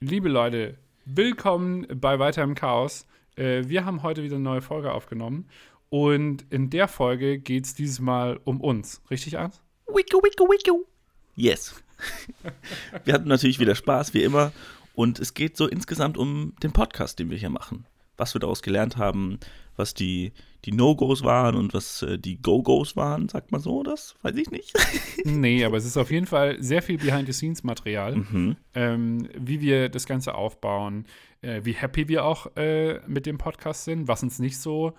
Liebe Leute, willkommen bei Weiter im Chaos. Äh, wir haben heute wieder eine neue Folge aufgenommen und in der Folge geht es dieses Mal um uns. Richtig, Arndt? Wicku, wicku, wicku. Yes. wir hatten natürlich wieder Spaß, wie immer. Und es geht so insgesamt um den Podcast, den wir hier machen. Was wir daraus gelernt haben, was die, die No-Gos waren und was äh, die Go-Gos waren, sagt man so, das weiß ich nicht. nee, aber es ist auf jeden Fall sehr viel Behind-the-Scenes-Material, mhm. ähm, wie wir das Ganze aufbauen, äh, wie happy wir auch äh, mit dem Podcast sind, was uns nicht so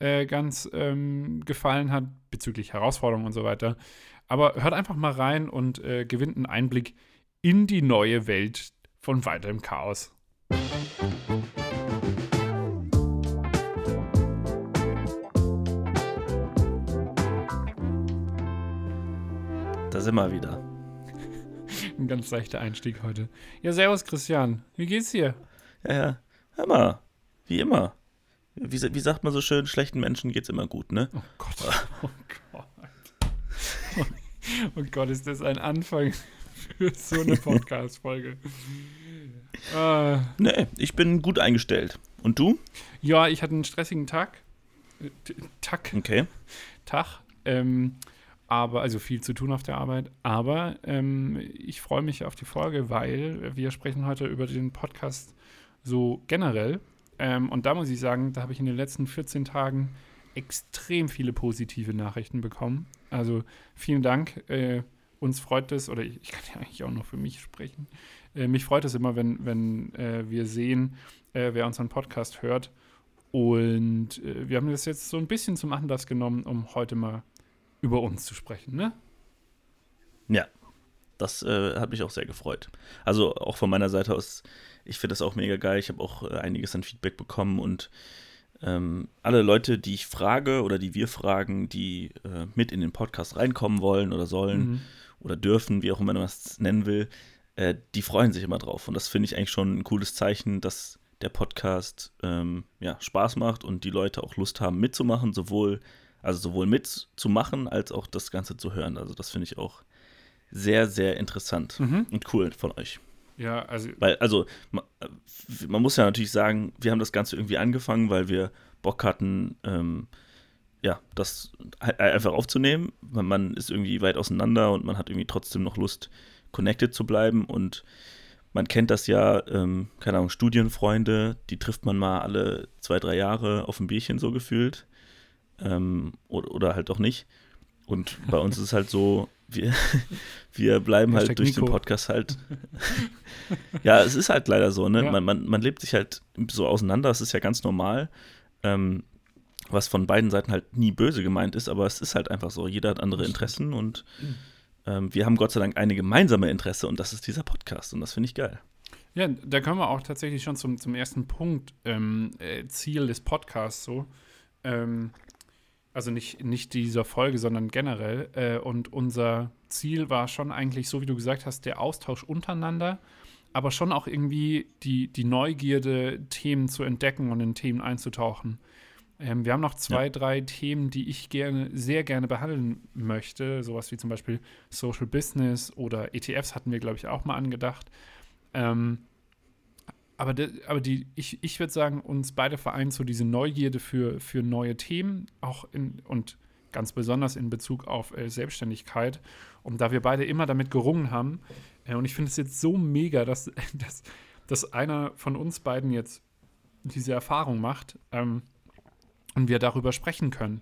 äh, ganz ähm, gefallen hat bezüglich Herausforderungen und so weiter. Aber hört einfach mal rein und äh, gewinnt einen Einblick in die neue Welt von Weiter im Chaos. Da sind wir wieder. Ein ganz leichter Einstieg heute. Ja, servus Christian. Wie geht's dir? Ja, ja. Hör mal. Wie immer. Wie, wie sagt man so schön, schlechten Menschen geht's immer gut, ne? Oh Gott. Oh Gott. Oh Gott, ist das ein Anfang für so eine Podcast-Folge. äh. Nee, ich bin gut eingestellt. Und du? Ja, ich hatte einen stressigen Tag. Tag. Okay. Tag. Ähm, aber also viel zu tun auf der Arbeit. Aber ähm, ich freue mich auf die Folge, weil wir sprechen heute über den Podcast so generell. Ähm, und da muss ich sagen, da habe ich in den letzten 14 Tagen extrem viele positive Nachrichten bekommen. Also vielen Dank. Äh, uns freut es, oder ich, ich, kann ja eigentlich auch nur für mich sprechen. Äh, mich freut es immer, wenn, wenn äh, wir sehen, äh, wer unseren Podcast hört. Und äh, wir haben das jetzt so ein bisschen zum Anlass genommen, um heute mal über uns zu sprechen, ne? Ja, das äh, hat mich auch sehr gefreut. Also auch von meiner Seite aus, ich finde das auch mega geil. Ich habe auch äh, einiges an Feedback bekommen und ähm, alle Leute, die ich frage oder die wir fragen, die äh, mit in den Podcast reinkommen wollen oder sollen mhm. oder dürfen, wie auch immer man das nennen will, äh, die freuen sich immer drauf. Und das finde ich eigentlich schon ein cooles Zeichen, dass der Podcast ähm, ja, Spaß macht und die Leute auch Lust haben mitzumachen, sowohl also sowohl mitzumachen als auch das Ganze zu hören. Also das finde ich auch sehr, sehr interessant mhm. und cool von euch. Ja, also. Weil, also, man, man, muss ja natürlich sagen, wir haben das Ganze irgendwie angefangen, weil wir Bock hatten, ähm, ja, das einfach aufzunehmen. Man, man ist irgendwie weit auseinander und man hat irgendwie trotzdem noch Lust, connected zu bleiben und man kennt das ja, ähm, keine Ahnung, Studienfreunde, die trifft man mal alle zwei, drei Jahre auf ein Bierchen so gefühlt ähm, oder, oder, halt auch nicht. Und bei uns ist es halt so, wir, wir bleiben halt durch Nico. den Podcast halt. ja, es ist halt leider so, ne? Ja. Man, man, man lebt sich halt so auseinander, das ist ja ganz normal. Ähm, was von beiden Seiten halt nie böse gemeint ist, aber es ist halt einfach so. Jeder hat andere Interessen und ähm, wir haben Gott sei Dank eine gemeinsame Interesse und das ist dieser Podcast und das finde ich geil. Ja, da kommen wir auch tatsächlich schon zum, zum ersten Punkt, ähm, äh, Ziel des Podcasts so. Ähm, also nicht, nicht dieser Folge, sondern generell. Äh, und unser Ziel war schon eigentlich, so wie du gesagt hast, der Austausch untereinander, aber schon auch irgendwie die, die Neugierde, Themen zu entdecken und in Themen einzutauchen. Ähm, wir haben noch zwei, ja. drei Themen, die ich gerne, sehr gerne behandeln möchte. Sowas wie zum Beispiel Social Business oder ETFs hatten wir, glaube ich, auch mal angedacht. Ähm, aber, de, aber die, ich, ich würde sagen, uns beide vereint so diese Neugierde für, für neue Themen, auch in, und ganz besonders in Bezug auf äh, Selbstständigkeit. Und da wir beide immer damit gerungen haben, äh, und ich finde es jetzt so mega, dass, dass, dass einer von uns beiden jetzt diese Erfahrung macht ähm, und wir darüber sprechen können.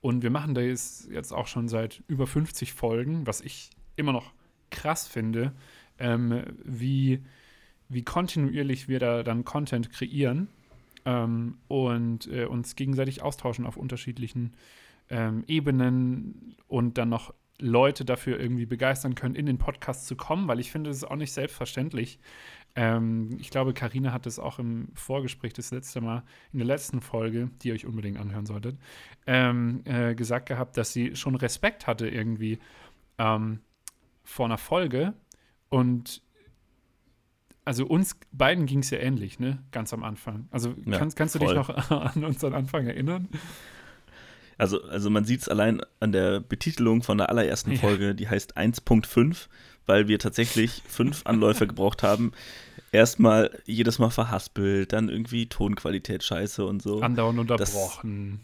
Und wir machen das jetzt auch schon seit über 50 Folgen, was ich immer noch krass finde, ähm, wie wie kontinuierlich wir da dann Content kreieren ähm, und äh, uns gegenseitig austauschen auf unterschiedlichen ähm, Ebenen und dann noch Leute dafür irgendwie begeistern können, in den Podcast zu kommen, weil ich finde, das ist auch nicht selbstverständlich. Ähm, ich glaube, Karina hat es auch im Vorgespräch das letzte Mal, in der letzten Folge, die ihr euch unbedingt anhören solltet, ähm, äh, gesagt gehabt, dass sie schon Respekt hatte irgendwie ähm, vor einer Folge und also uns beiden ging es ja ähnlich, ne? Ganz am Anfang. Also ja, kannst, kannst du dich noch an unseren Anfang erinnern? Also, also man sieht es allein an der Betitelung von der allerersten Folge, ja. die heißt 1.5, weil wir tatsächlich fünf Anläufe gebraucht haben. Erstmal jedes Mal verhaspelt, dann irgendwie Tonqualität scheiße und so. Andauernd unterbrochen.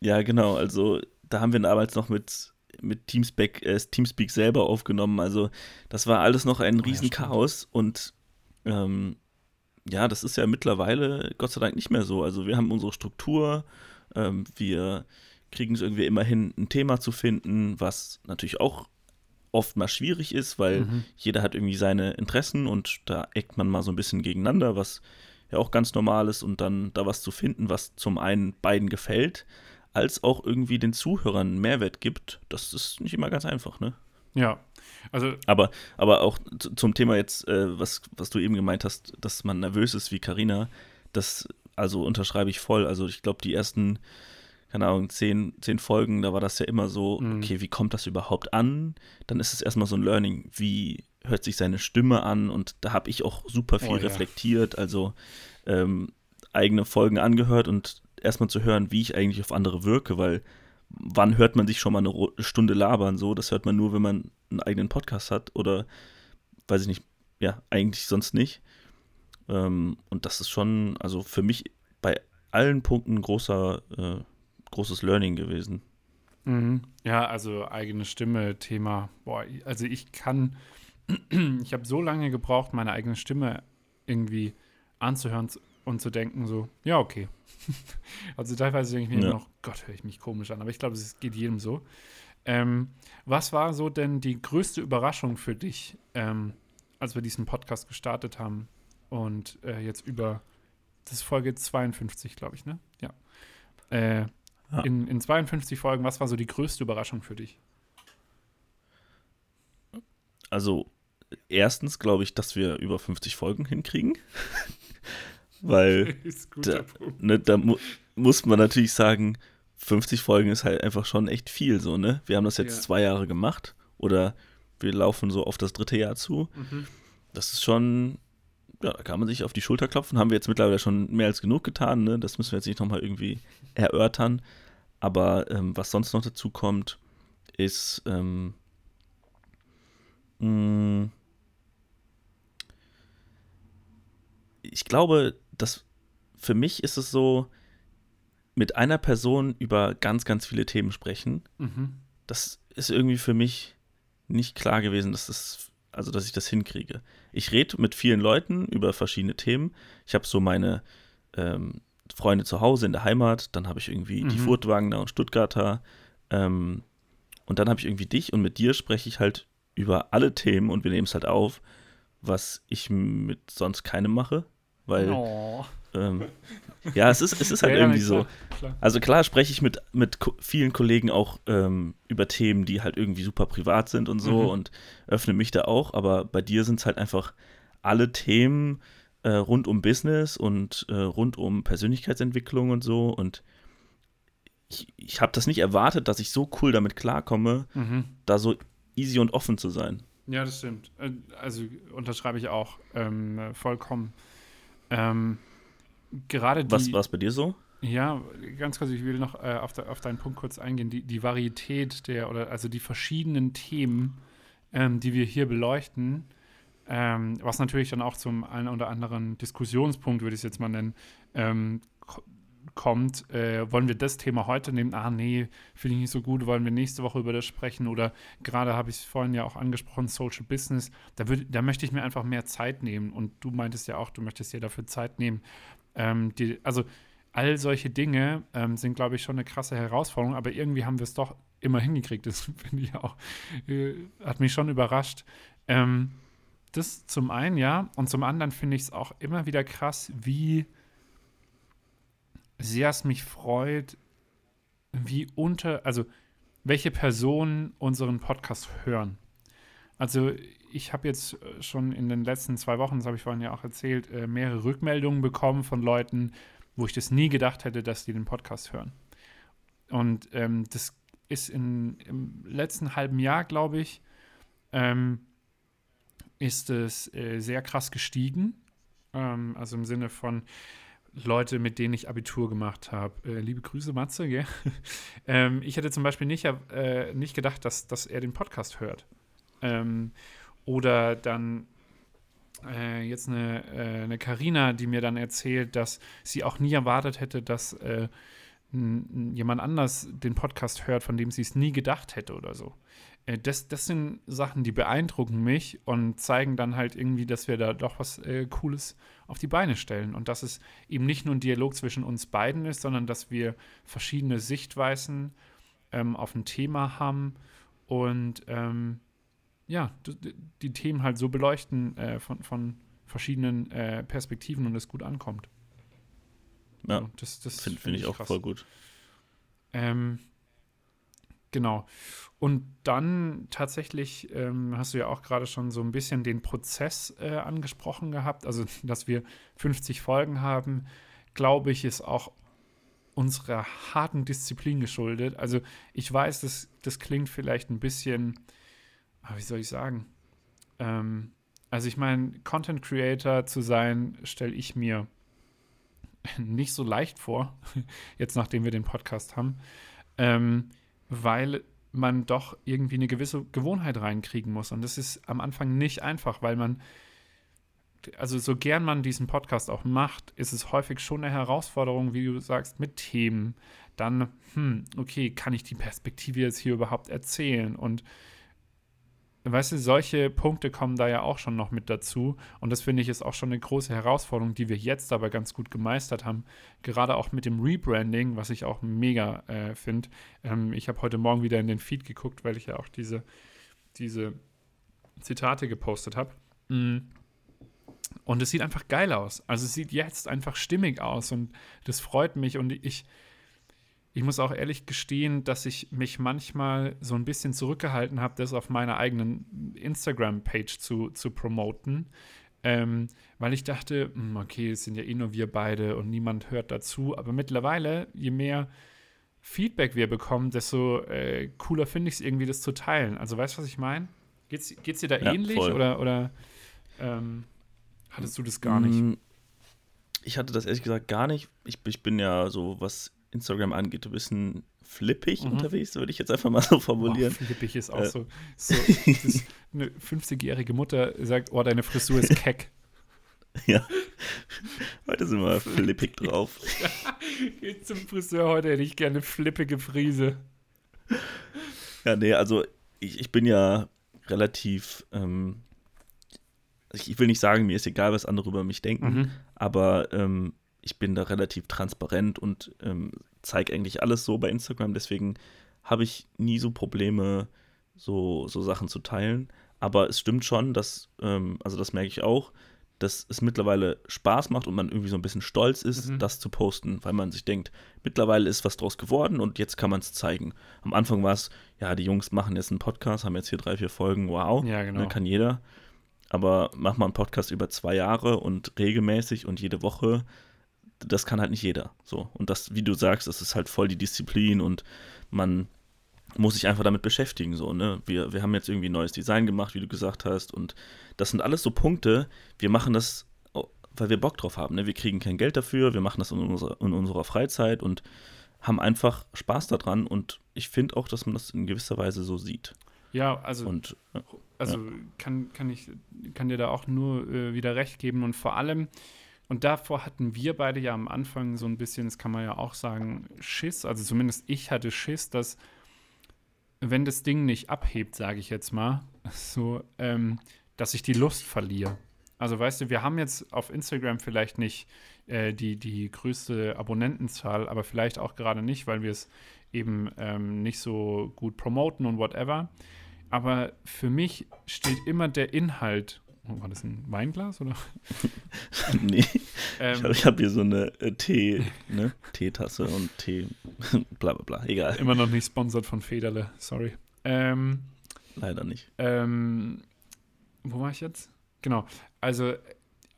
Das, ja, genau. Also da haben wir damals noch mit, mit Teamspeak, äh, Teamspeak selber aufgenommen. Also das war alles noch ein oh, Riesenchaos ja, und ähm, ja, das ist ja mittlerweile Gott sei Dank nicht mehr so. Also wir haben unsere Struktur, ähm, wir kriegen es irgendwie immerhin ein Thema zu finden, was natürlich auch oft mal schwierig ist, weil mhm. jeder hat irgendwie seine Interessen und da eckt man mal so ein bisschen gegeneinander, was ja auch ganz normal ist und dann da was zu finden, was zum einen beiden gefällt, als auch irgendwie den Zuhörern Mehrwert gibt, das ist nicht immer ganz einfach, ne? Ja, also. Aber, aber auch zum Thema jetzt, äh, was, was du eben gemeint hast, dass man nervös ist wie Karina, das also unterschreibe ich voll. Also ich glaube, die ersten, keine Ahnung, zehn, zehn Folgen, da war das ja immer so, mhm. okay, wie kommt das überhaupt an? Dann ist es erstmal so ein Learning, wie hört sich seine Stimme an? Und da habe ich auch super viel oh, reflektiert, ja. also ähm, eigene Folgen angehört und erstmal zu hören, wie ich eigentlich auf andere wirke, weil wann hört man sich schon mal eine Stunde labern so? Das hört man nur, wenn man einen eigenen Podcast hat oder weiß ich nicht, ja, eigentlich sonst nicht. Ähm, und das ist schon, also für mich bei allen Punkten großer, äh, großes Learning gewesen. Mhm. Ja, also eigene Stimme, Thema. Boah, also ich kann, ich habe so lange gebraucht, meine eigene Stimme irgendwie anzuhören und zu denken, so, ja, okay. also teilweise denke ich mir ja. noch, Gott, höre ich mich komisch an, aber ich glaube, es geht jedem so. Ähm, was war so denn die größte Überraschung für dich, ähm, als wir diesen Podcast gestartet haben und äh, jetzt über, das ist Folge 52, glaube ich, ne? Ja. Äh, ja. In, in 52 Folgen, was war so die größte Überraschung für dich? Also, erstens glaube ich, dass wir über 50 Folgen hinkriegen. Weil da, ne, da mu muss man natürlich sagen, 50 Folgen ist halt einfach schon echt viel so, ne? Wir haben das jetzt ja. zwei Jahre gemacht oder wir laufen so auf das dritte Jahr zu. Mhm. Das ist schon, ja, da kann man sich auf die Schulter klopfen. Haben wir jetzt mittlerweile schon mehr als genug getan, ne? Das müssen wir jetzt nicht nochmal irgendwie erörtern. Aber ähm, was sonst noch dazu kommt, ist, ähm, mh, mm, ich glaube, dass für mich ist es so, mit einer Person über ganz, ganz viele Themen sprechen. Mhm. Das ist irgendwie für mich nicht klar gewesen, dass das, also dass ich das hinkriege. Ich rede mit vielen Leuten über verschiedene Themen. Ich habe so meine ähm, Freunde zu Hause in der Heimat, dann habe ich irgendwie mhm. die Furtwagener und Stuttgarter. Ähm, und dann habe ich irgendwie dich und mit dir spreche ich halt über alle Themen und wir nehmen es halt auf, was ich mit sonst keinem mache, weil oh. ähm, ja, es ist, es ist halt ja, irgendwie ja, klar, so. Klar. Also klar spreche ich mit, mit vielen Kollegen auch ähm, über Themen, die halt irgendwie super privat sind und so mhm. und öffne mich da auch, aber bei dir sind es halt einfach alle Themen äh, rund um Business und äh, rund um Persönlichkeitsentwicklung und so und ich, ich habe das nicht erwartet, dass ich so cool damit klarkomme, mhm. da so easy und offen zu sein. Ja, das stimmt. Äh, also unterschreibe ich auch ähm, vollkommen. Ähm, gerade die, Was war es bei dir so? Ja, ganz kurz, ich will noch äh, auf, de, auf, deinen Punkt kurz eingehen. Die, die Varietät der, oder also die verschiedenen Themen, ähm, die wir hier beleuchten, ähm, was natürlich dann auch zum einen oder anderen Diskussionspunkt, würde ich es jetzt mal nennen, ähm, kommt, äh, wollen wir das Thema heute nehmen? Ah, nee, finde ich nicht so gut, wollen wir nächste Woche über das sprechen? Oder gerade habe ich es vorhin ja auch angesprochen, Social Business, da, würd, da möchte ich mir einfach mehr Zeit nehmen. Und du meintest ja auch, du möchtest dir dafür Zeit nehmen. Ähm, die, also all solche Dinge ähm, sind, glaube ich, schon eine krasse Herausforderung, aber irgendwie haben wir es doch immer hingekriegt. Das finde ich auch, äh, hat mich schon überrascht. Ähm, das zum einen, ja, und zum anderen finde ich es auch immer wieder krass, wie sehr es mich freut, wie unter, also welche Personen unseren Podcast hören. Also ich habe jetzt schon in den letzten zwei Wochen, das habe ich vorhin ja auch erzählt, äh, mehrere Rückmeldungen bekommen von Leuten, wo ich das nie gedacht hätte, dass die den Podcast hören. Und ähm, das ist in, im letzten halben Jahr, glaube ich, ähm, ist es äh, sehr krass gestiegen. Ähm, also im Sinne von, Leute, mit denen ich Abitur gemacht habe. Äh, liebe Grüße, Matze, gell? ähm, ich hätte zum Beispiel nicht, äh, nicht gedacht, dass, dass er den Podcast hört. Ähm, oder dann äh, jetzt eine, äh, eine Carina, die mir dann erzählt, dass sie auch nie erwartet hätte, dass äh, jemand anders den Podcast hört, von dem sie es nie gedacht hätte oder so. Äh, das, das sind Sachen, die beeindrucken mich und zeigen dann halt irgendwie, dass wir da doch was äh, Cooles auf die Beine stellen. Und dass es eben nicht nur ein Dialog zwischen uns beiden ist, sondern dass wir verschiedene Sichtweisen ähm, auf ein Thema haben und ähm, ja, die Themen halt so beleuchten äh, von, von verschiedenen äh, Perspektiven und es gut ankommt. Ja, das, das finde find ich auch krass. voll gut. Ähm, genau. Und dann tatsächlich ähm, hast du ja auch gerade schon so ein bisschen den Prozess äh, angesprochen gehabt. Also, dass wir 50 Folgen haben, glaube ich, ist auch unserer harten Disziplin geschuldet. Also, ich weiß, das, das klingt vielleicht ein bisschen, ah, wie soll ich sagen? Ähm, also, ich meine, Content Creator zu sein, stelle ich mir nicht so leicht vor, jetzt nachdem wir den Podcast haben, ähm, weil man doch irgendwie eine gewisse Gewohnheit reinkriegen muss. Und das ist am Anfang nicht einfach, weil man, also so gern man diesen Podcast auch macht, ist es häufig schon eine Herausforderung, wie du sagst, mit Themen. Dann, hm, okay, kann ich die Perspektive jetzt hier überhaupt erzählen? Und weißt du, solche Punkte kommen da ja auch schon noch mit dazu. Und das finde ich ist auch schon eine große Herausforderung, die wir jetzt aber ganz gut gemeistert haben. Gerade auch mit dem Rebranding, was ich auch mega äh, finde. Ähm, ich habe heute Morgen wieder in den Feed geguckt, weil ich ja auch diese, diese Zitate gepostet habe. Mm. Und es sieht einfach geil aus. Also es sieht jetzt einfach stimmig aus und das freut mich. Und ich ich muss auch ehrlich gestehen, dass ich mich manchmal so ein bisschen zurückgehalten habe, das auf meiner eigenen Instagram-Page zu, zu promoten. Ähm, weil ich dachte, hm, okay, es sind ja eh nur wir beide und niemand hört dazu. Aber mittlerweile, je mehr Feedback wir bekommen, desto äh, cooler finde ich es irgendwie, das zu teilen. Also weißt du, was ich meine? Geht's, geht's dir da ja, ähnlich voll. oder, oder ähm, hattest du das gar nicht? Mm, ich hatte das ehrlich gesagt gar nicht. Ich, ich bin ja so, was Instagram angeht, du bist ein flippig mhm. unterwegs, würde ich jetzt einfach mal so formulieren. Oh, flippig ist auch äh. so. so eine 50-jährige Mutter sagt, oh, deine Frisur ist keck. Ja. Heute sind wir flippig drauf. Geht zum Friseur, heute hätte ich gerne flippige Frise. Ja, nee, also ich, ich bin ja relativ, ähm, ich will nicht sagen, mir ist egal, was andere über mich denken, mhm. aber ähm, ich bin da relativ transparent und ähm, zeige eigentlich alles so bei Instagram. Deswegen habe ich nie so Probleme, so, so Sachen zu teilen. Aber es stimmt schon, dass, ähm, also das merke ich auch, dass es mittlerweile Spaß macht und man irgendwie so ein bisschen stolz ist, mhm. das zu posten, weil man sich denkt, mittlerweile ist was draus geworden und jetzt kann man es zeigen. Am Anfang war es, ja, die Jungs machen jetzt einen Podcast, haben jetzt hier drei, vier Folgen, wow, ja, genau. dann kann jeder. Aber mach mal einen Podcast über zwei Jahre und regelmäßig und jede Woche, das kann halt nicht jeder. So. Und das, wie du sagst, das ist halt voll die Disziplin und man muss sich einfach damit beschäftigen. So, ne? wir, wir haben jetzt irgendwie ein neues Design gemacht, wie du gesagt hast. Und das sind alles so Punkte, wir machen das, weil wir Bock drauf haben. Ne? Wir kriegen kein Geld dafür, wir machen das in unserer, in unserer Freizeit und haben einfach Spaß daran. Und ich finde auch, dass man das in gewisser Weise so sieht. Ja, also, und, also ja. Kann, kann ich kann dir da auch nur äh, wieder recht geben. Und vor allem, und davor hatten wir beide ja am Anfang so ein bisschen, das kann man ja auch sagen, Schiss. Also zumindest ich hatte Schiss, dass wenn das Ding nicht abhebt, sage ich jetzt mal, so, ähm, dass ich die Lust verliere. Also weißt du, wir haben jetzt auf Instagram vielleicht nicht äh, die, die größte Abonnentenzahl, aber vielleicht auch gerade nicht, weil wir es eben ähm, nicht so gut promoten und whatever. Aber für mich steht immer der Inhalt war das ein Weinglas oder? nee. Ähm, ich habe hab hier so eine äh, Tee, ne? Teetasse und Tee, bla bla bla, egal. Immer noch nicht sponsert von Federle, sorry. Ähm, Leider nicht. Ähm, wo war ich jetzt? Genau. Also,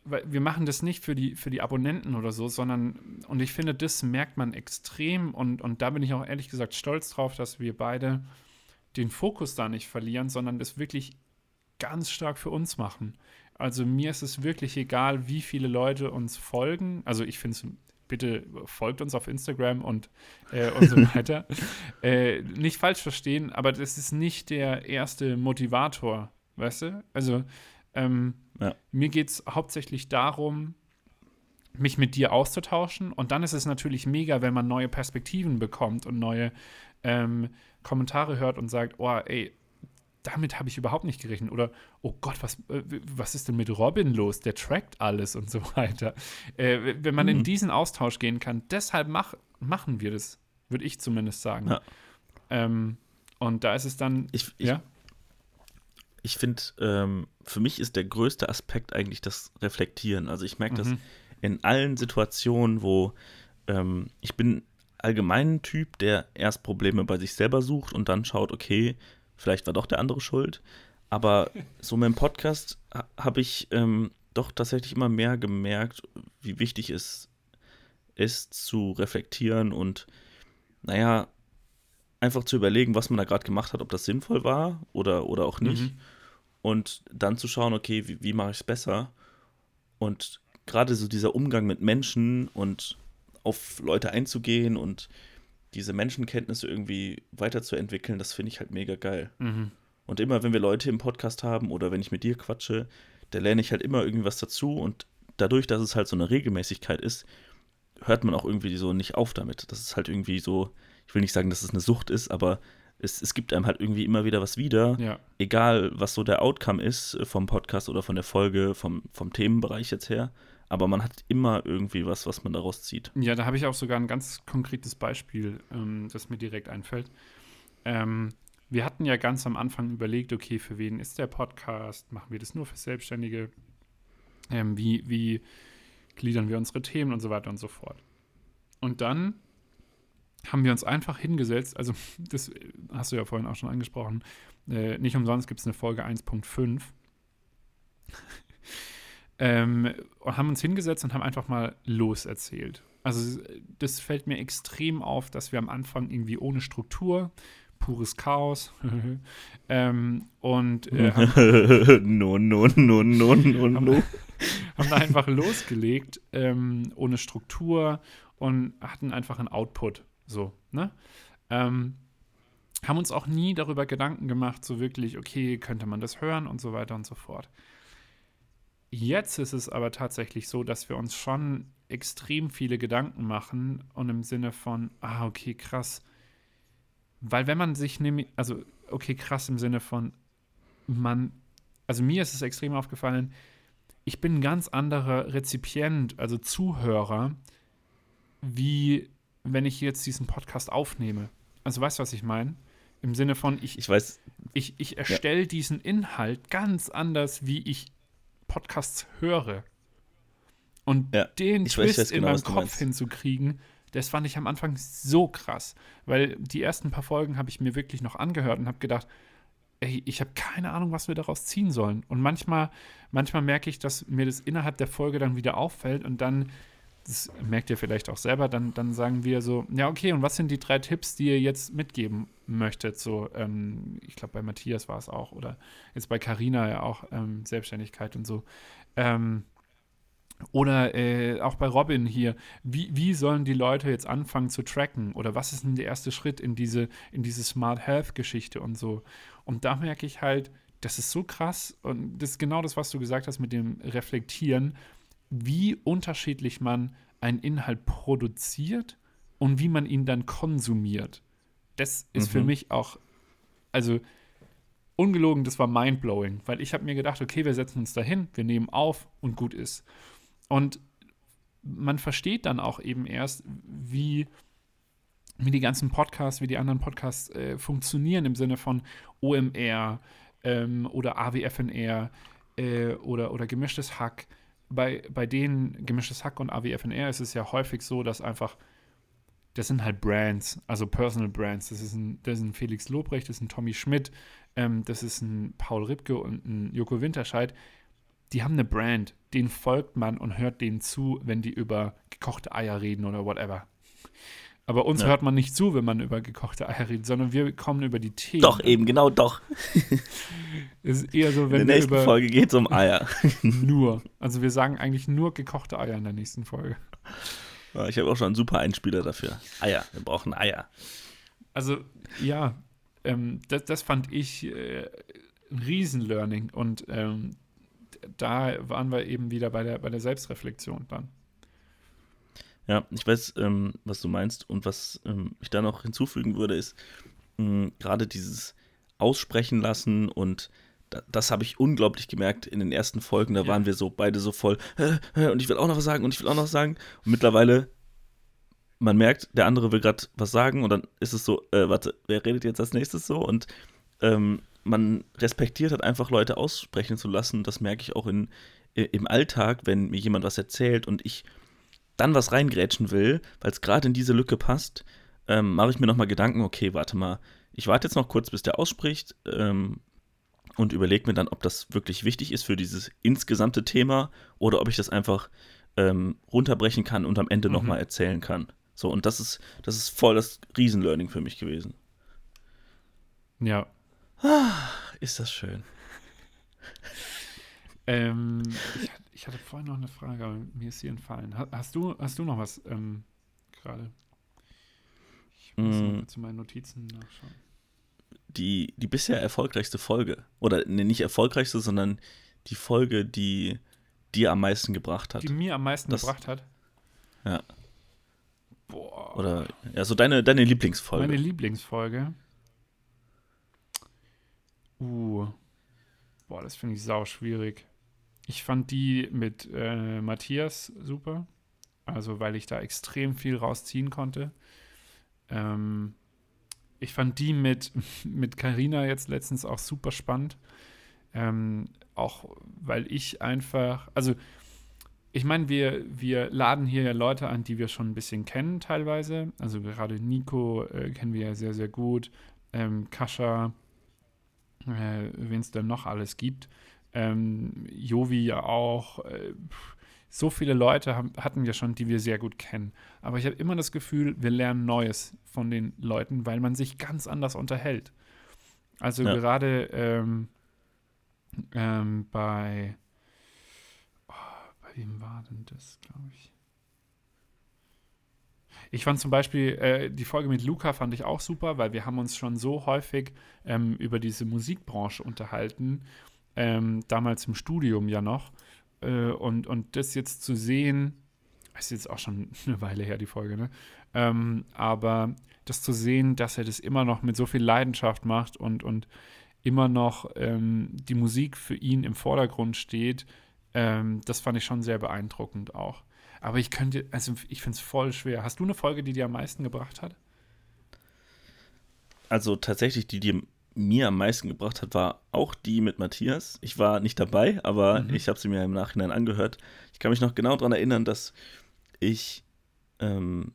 wir machen das nicht für die, für die Abonnenten oder so, sondern, und ich finde, das merkt man extrem und, und da bin ich auch ehrlich gesagt stolz drauf, dass wir beide den Fokus da nicht verlieren, sondern das wirklich ganz stark für uns machen. Also mir ist es wirklich egal, wie viele Leute uns folgen. Also ich finde es bitte folgt uns auf Instagram und, äh, und so weiter. äh, nicht falsch verstehen, aber das ist nicht der erste Motivator, weißt du? Also ähm, ja. mir geht es hauptsächlich darum, mich mit dir auszutauschen. Und dann ist es natürlich mega, wenn man neue Perspektiven bekommt und neue ähm, Kommentare hört und sagt, oh, ey, damit habe ich überhaupt nicht gerechnet. Oder, oh Gott, was, äh, was ist denn mit Robin los? Der trackt alles und so weiter. Äh, wenn man mhm. in diesen Austausch gehen kann, deshalb mach, machen wir das, würde ich zumindest sagen. Ja. Ähm, und da ist es dann. Ich, ich, ja? ich finde, ähm, für mich ist der größte Aspekt eigentlich das Reflektieren. Also ich merke mhm. das in allen Situationen, wo ähm, ich bin allgemein ein Typ, der erst Probleme bei sich selber sucht und dann schaut, okay, vielleicht war doch der andere schuld. Aber so mit dem Podcast habe ich ähm, doch tatsächlich immer mehr gemerkt, wie wichtig es ist, zu reflektieren und, naja, einfach zu überlegen, was man da gerade gemacht hat, ob das sinnvoll war oder, oder auch nicht. Mhm. Und dann zu schauen, okay, wie, wie mache ich es besser? Und gerade so dieser Umgang mit Menschen und auf Leute einzugehen und diese Menschenkenntnisse irgendwie weiterzuentwickeln, das finde ich halt mega geil. Mhm. Und immer, wenn wir Leute im Podcast haben oder wenn ich mit dir quatsche, da lerne ich halt immer irgendwie was dazu und dadurch, dass es halt so eine Regelmäßigkeit ist, hört man auch irgendwie so nicht auf damit. Das ist halt irgendwie so, ich will nicht sagen, dass es eine Sucht ist, aber es, es gibt einem halt irgendwie immer wieder was wieder. Ja. Egal, was so der Outcome ist vom Podcast oder von der Folge, vom, vom Themenbereich jetzt her aber man hat immer irgendwie was, was man daraus zieht. Ja, da habe ich auch sogar ein ganz konkretes Beispiel, ähm, das mir direkt einfällt. Ähm, wir hatten ja ganz am Anfang überlegt, okay, für wen ist der Podcast? Machen wir das nur für Selbstständige? Ähm, wie, wie gliedern wir unsere Themen und so weiter und so fort. Und dann haben wir uns einfach hingesetzt, also das hast du ja vorhin auch schon angesprochen, äh, nicht umsonst gibt es eine Folge 1.5 ähm, und haben uns hingesetzt und haben einfach mal loserzählt. Also das fällt mir extrem auf, dass wir am Anfang irgendwie ohne Struktur, pures Chaos ähm, und äh, no, no, no, no, no, no. Haben, haben einfach losgelegt, ähm, ohne Struktur und hatten einfach einen Output. So, ne? Ähm, haben uns auch nie darüber Gedanken gemacht, so wirklich, okay, könnte man das hören und so weiter und so fort. Jetzt ist es aber tatsächlich so, dass wir uns schon extrem viele Gedanken machen und im Sinne von, ah, okay, krass. Weil wenn man sich nämlich, also, okay, krass im Sinne von, man, also mir ist es extrem aufgefallen, ich bin ein ganz anderer Rezipient, also Zuhörer, wie wenn ich jetzt diesen Podcast aufnehme. Also weißt du, was ich meine? Im Sinne von, ich, ich weiß, ich, ich erstelle ja. diesen Inhalt ganz anders, wie ich Podcasts höre. Und ja, den Twist weiß, in genau, meinem Kopf hinzukriegen, das fand ich am Anfang so krass. Weil die ersten paar Folgen habe ich mir wirklich noch angehört und habe gedacht, ey, ich habe keine Ahnung, was wir daraus ziehen sollen. Und manchmal, manchmal merke ich, dass mir das innerhalb der Folge dann wieder auffällt und dann das merkt ihr vielleicht auch selber, dann, dann sagen wir so, ja, okay, und was sind die drei Tipps, die ihr jetzt mitgeben möchtet? So, ähm, ich glaube, bei Matthias war es auch, oder jetzt bei Carina ja auch ähm, Selbstständigkeit und so. Ähm, oder äh, auch bei Robin hier, wie, wie sollen die Leute jetzt anfangen zu tracken? Oder was ist denn der erste Schritt in diese, in diese Smart Health-Geschichte und so? Und da merke ich halt, das ist so krass und das ist genau das, was du gesagt hast mit dem Reflektieren wie unterschiedlich man einen Inhalt produziert und wie man ihn dann konsumiert. Das ist mhm. für mich auch, also ungelogen, das war mindblowing, weil ich habe mir gedacht, okay, wir setzen uns dahin, wir nehmen auf und gut ist. Und man versteht dann auch eben erst, wie, wie die ganzen Podcasts, wie die anderen Podcasts äh, funktionieren im Sinne von OMR ähm, oder AWFNR äh, oder, oder gemischtes Hack bei, bei denen gemischtes Hack und AWFNR ist es ja häufig so, dass einfach, das sind halt Brands, also Personal Brands. Das ist ein, das ist ein Felix Lobrecht, das ist ein Tommy Schmidt, ähm, das ist ein Paul Ripke und ein Joko Winterscheid. Die haben eine Brand, denen folgt man und hört denen zu, wenn die über gekochte Eier reden oder whatever. Aber uns ja. hört man nicht zu, wenn man über gekochte Eier redet, sondern wir kommen über die Themen. Doch, eben, genau, doch. ist eher so, wenn in der nächsten über, Folge geht es um Eier. nur. Also wir sagen eigentlich nur gekochte Eier in der nächsten Folge. Ich habe auch schon einen super Einspieler dafür. Eier, wir brauchen Eier. Also, ja, ähm, das, das, fand ich äh, ein Riesenlearning. Und ähm, da waren wir eben wieder bei der, bei der Selbstreflexion dann. Ja, ich weiß, ähm, was du meinst. Und was ähm, ich da noch hinzufügen würde, ist gerade dieses Aussprechen lassen und das habe ich unglaublich gemerkt in den ersten Folgen. Da ja. waren wir so beide so voll und ich will auch noch was sagen und ich will auch noch was sagen. Und mittlerweile, man merkt, der andere will gerade was sagen und dann ist es so, äh, warte, wer redet jetzt als nächstes so? Und ähm, man respektiert hat einfach Leute aussprechen zu lassen. Das merke ich auch in, im Alltag, wenn mir jemand was erzählt und ich dann was reingrätschen will, weil es gerade in diese Lücke passt, ähm, mache ich mir nochmal Gedanken, okay, warte mal, ich warte jetzt noch kurz, bis der ausspricht, ähm, und überlege mir dann, ob das wirklich wichtig ist für dieses insgesamte Thema oder ob ich das einfach ähm, runterbrechen kann und am Ende mhm. nochmal erzählen kann. So, und das ist, das ist voll das Riesenlearning für mich gewesen. Ja. Ah, ist das schön. ähm, ich, ich, hatte vorhin noch eine Frage, aber mir ist sie entfallen. Hast du, hast du noch was ähm, gerade? Ich muss mm. zu meinen Notizen nachschauen die, die bisher erfolgreichste Folge. Oder nee, nicht erfolgreichste, sondern die Folge, die dir am meisten gebracht hat. Die mir am meisten das, gebracht hat? Ja. Boah. Oder, ja, so deine, deine Lieblingsfolge. Meine Lieblingsfolge. Uh. Boah, das finde ich sau schwierig. Ich fand die mit äh, Matthias super. Also, weil ich da extrem viel rausziehen konnte. Ähm, ich fand die mit mit Carina jetzt letztens auch super spannend. Ähm, auch weil ich einfach, also ich meine, wir, wir laden hier ja Leute an, die wir schon ein bisschen kennen teilweise. Also gerade Nico äh, kennen wir ja sehr, sehr gut. Ähm, Kascha, äh, wen es denn noch alles gibt. Ähm, Jovi ja auch. Äh, so viele Leute haben, hatten wir schon, die wir sehr gut kennen. Aber ich habe immer das Gefühl, wir lernen Neues von den Leuten, weil man sich ganz anders unterhält. Also ja. gerade ähm, ähm, bei, oh, bei wem war denn das, glaube ich? Ich fand zum Beispiel äh, die Folge mit Luca fand ich auch super, weil wir haben uns schon so häufig ähm, über diese Musikbranche unterhalten, ähm, damals im Studium ja noch. Äh, und, und das jetzt zu sehen, ist jetzt auch schon eine Weile her, die Folge, ne? Ähm, aber das zu sehen, dass er das immer noch mit so viel Leidenschaft macht und, und immer noch ähm, die Musik für ihn im Vordergrund steht, ähm, das fand ich schon sehr beeindruckend auch. Aber ich könnte, also ich finde es voll schwer. Hast du eine Folge, die dir am meisten gebracht hat? Also tatsächlich, die dir mir am meisten gebracht hat, war auch die mit Matthias. Ich war nicht dabei, aber mhm. ich habe sie mir im Nachhinein angehört. Ich kann mich noch genau daran erinnern, dass ich ähm,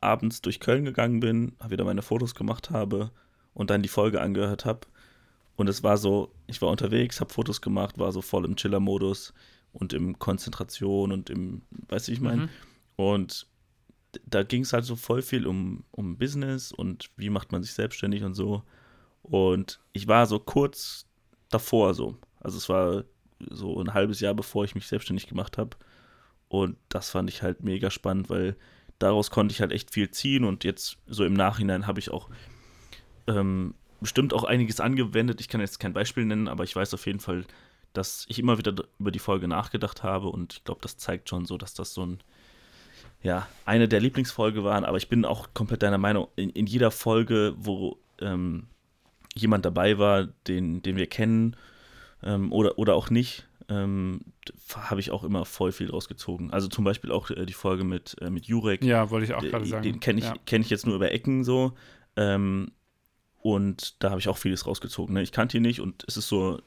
abends durch Köln gegangen bin, wieder meine Fotos gemacht habe und dann die Folge angehört habe. Und es war so, ich war unterwegs, habe Fotos gemacht, war so voll im Chiller-Modus und im Konzentration und im, weißt du, ich meine. Mhm. Und da ging es halt so voll viel um, um Business und wie macht man sich selbstständig und so. Und ich war so kurz davor so. Also es war so ein halbes Jahr, bevor ich mich selbstständig gemacht habe. Und das fand ich halt mega spannend, weil daraus konnte ich halt echt viel ziehen. Und jetzt so im Nachhinein habe ich auch ähm, bestimmt auch einiges angewendet. Ich kann jetzt kein Beispiel nennen, aber ich weiß auf jeden Fall, dass ich immer wieder über die Folge nachgedacht habe. Und ich glaube, das zeigt schon so, dass das so ein ja, eine der Lieblingsfolge waren, aber ich bin auch komplett deiner Meinung, in, in jeder Folge, wo ähm, jemand dabei war, den, den wir kennen ähm, oder, oder auch nicht, ähm, habe ich auch immer voll viel draus gezogen. Also zum Beispiel auch äh, die Folge mit, äh, mit Jurek. Ja, wollte ich auch gerade sagen. Den kenne ich, ja. kenn ich jetzt nur über Ecken so. Ähm, und da habe ich auch vieles rausgezogen. Ne? Ich kannte ihn nicht und es ist so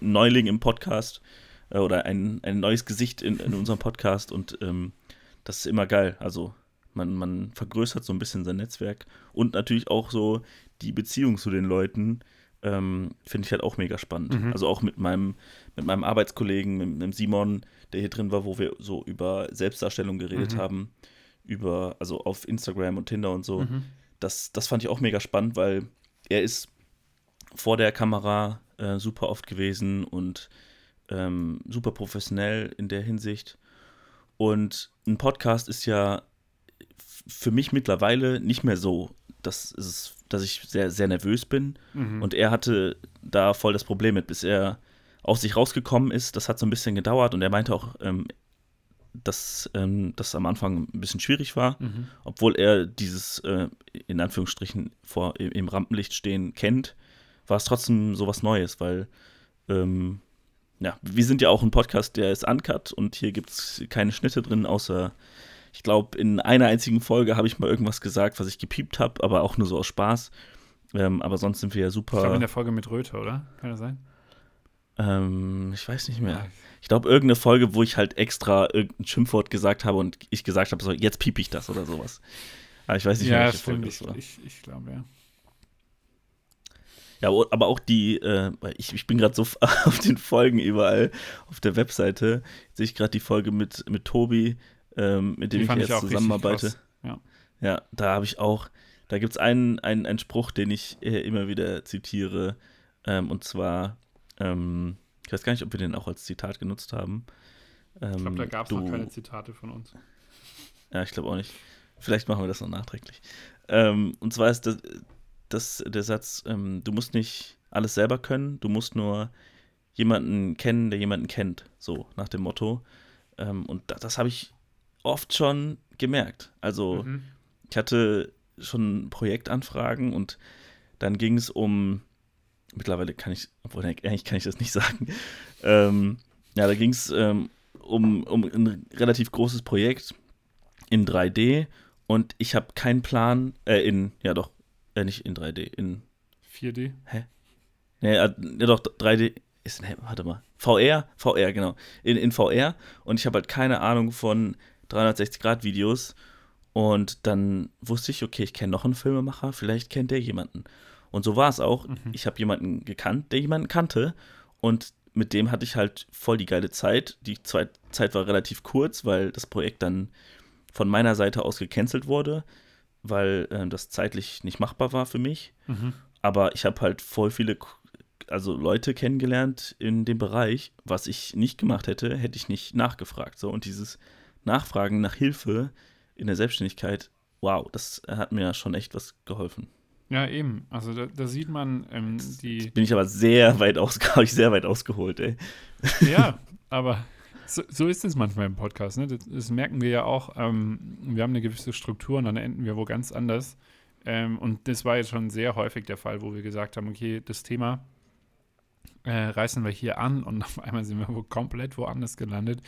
ein Neuling im Podcast äh, oder ein, ein neues Gesicht in, in unserem Podcast und ähm, das ist immer geil. Also man, man vergrößert so ein bisschen sein Netzwerk und natürlich auch so die Beziehung zu den Leuten ähm, finde ich halt auch mega spannend. Mhm. Also auch mit meinem, mit meinem Arbeitskollegen, mit, mit, dem Simon, der hier drin war, wo wir so über Selbstdarstellung geredet mhm. haben, über, also auf Instagram und Tinder und so. Mhm. Das, das fand ich auch mega spannend, weil er ist vor der Kamera äh, super oft gewesen und ähm, super professionell in der Hinsicht. Und ein Podcast ist ja für mich mittlerweile nicht mehr so, dass, es, dass ich sehr, sehr nervös bin. Mhm. Und er hatte da voll das Problem mit, bis er aus sich rausgekommen ist. Das hat so ein bisschen gedauert und er meinte auch, ähm, dass ähm, das am Anfang ein bisschen schwierig war, mhm. obwohl er dieses äh, in Anführungsstrichen vor im Rampenlicht stehen kennt, war es trotzdem so was Neues, weil ähm, ja, wir sind ja auch ein Podcast, der ist uncut und hier gibt es keine Schnitte drin, außer ich glaube, in einer einzigen Folge habe ich mal irgendwas gesagt, was ich gepiept habe, aber auch nur so aus Spaß. Ähm, aber sonst sind wir ja super. Ich glaube in der Folge mit Röther, oder? Kann das sein? Ähm, ich weiß nicht mehr. Ich glaube, irgendeine Folge, wo ich halt extra irgendein Schimpfwort gesagt habe und ich gesagt habe, so, jetzt piep ich das oder sowas. Aber ich weiß nicht ja, mehr, welche Folge das war. Ich, ich glaube, ja. Ja, aber auch die, äh, ich, ich bin gerade so auf den Folgen überall auf der Webseite, sehe ich gerade die Folge mit, mit Tobi, ähm, mit dem die ich jetzt ich zusammenarbeite. Ja. ja, da habe ich auch, da gibt es einen, einen, einen Spruch, den ich äh, immer wieder zitiere, ähm, und zwar, ähm, ich weiß gar nicht, ob wir den auch als Zitat genutzt haben. ich glaube, da gab es noch keine Zitate von uns. Ja, ich glaube auch nicht. Vielleicht machen wir das noch nachträglich. Ähm, und zwar ist das, das, der Satz, ähm, du musst nicht alles selber können, du musst nur jemanden kennen, der jemanden kennt, so nach dem Motto. Ähm, und das, das habe ich oft schon gemerkt. Also mhm. ich hatte schon Projektanfragen und dann ging es um, mittlerweile kann ich, obwohl eigentlich kann ich das nicht sagen, ähm, ja, da ging es ähm, um, um ein relativ großes Projekt in 3D und ich habe keinen Plan, äh, in, ja doch, äh, nicht in 3D, in 4D? Hä? Nee, ja, doch, 3D ist, nee, warte mal. VR? VR, genau. In, in VR. Und ich habe halt keine Ahnung von 360-Grad-Videos. Und dann wusste ich, okay, ich kenne noch einen Filmemacher, vielleicht kennt der jemanden. Und so war es auch. Mhm. Ich habe jemanden gekannt, der jemanden kannte. Und mit dem hatte ich halt voll die geile Zeit. Die Zeit war relativ kurz, weil das Projekt dann von meiner Seite aus gecancelt wurde weil äh, das zeitlich nicht machbar war für mich. Mhm. Aber ich habe halt voll viele also Leute kennengelernt in dem Bereich, was ich nicht gemacht hätte, hätte ich nicht nachgefragt. So und dieses Nachfragen nach Hilfe in der Selbstständigkeit, wow, das hat mir schon echt was geholfen. Ja, eben. Also da, da sieht man ähm, die. Bin ich aber sehr weit aus, ich sehr weit ausgeholt, ey. Ja, aber so, so, ist es manchmal im Podcast. Ne? Das, das, merken wir ja auch. Ähm, wir haben eine gewisse Struktur und dann enden wir wo ganz anders. Ähm, und das war jetzt schon sehr häufig der Fall, wo wir gesagt haben, okay, das Thema äh, reißen wir hier an und auf einmal sind wir wo komplett woanders gelandet.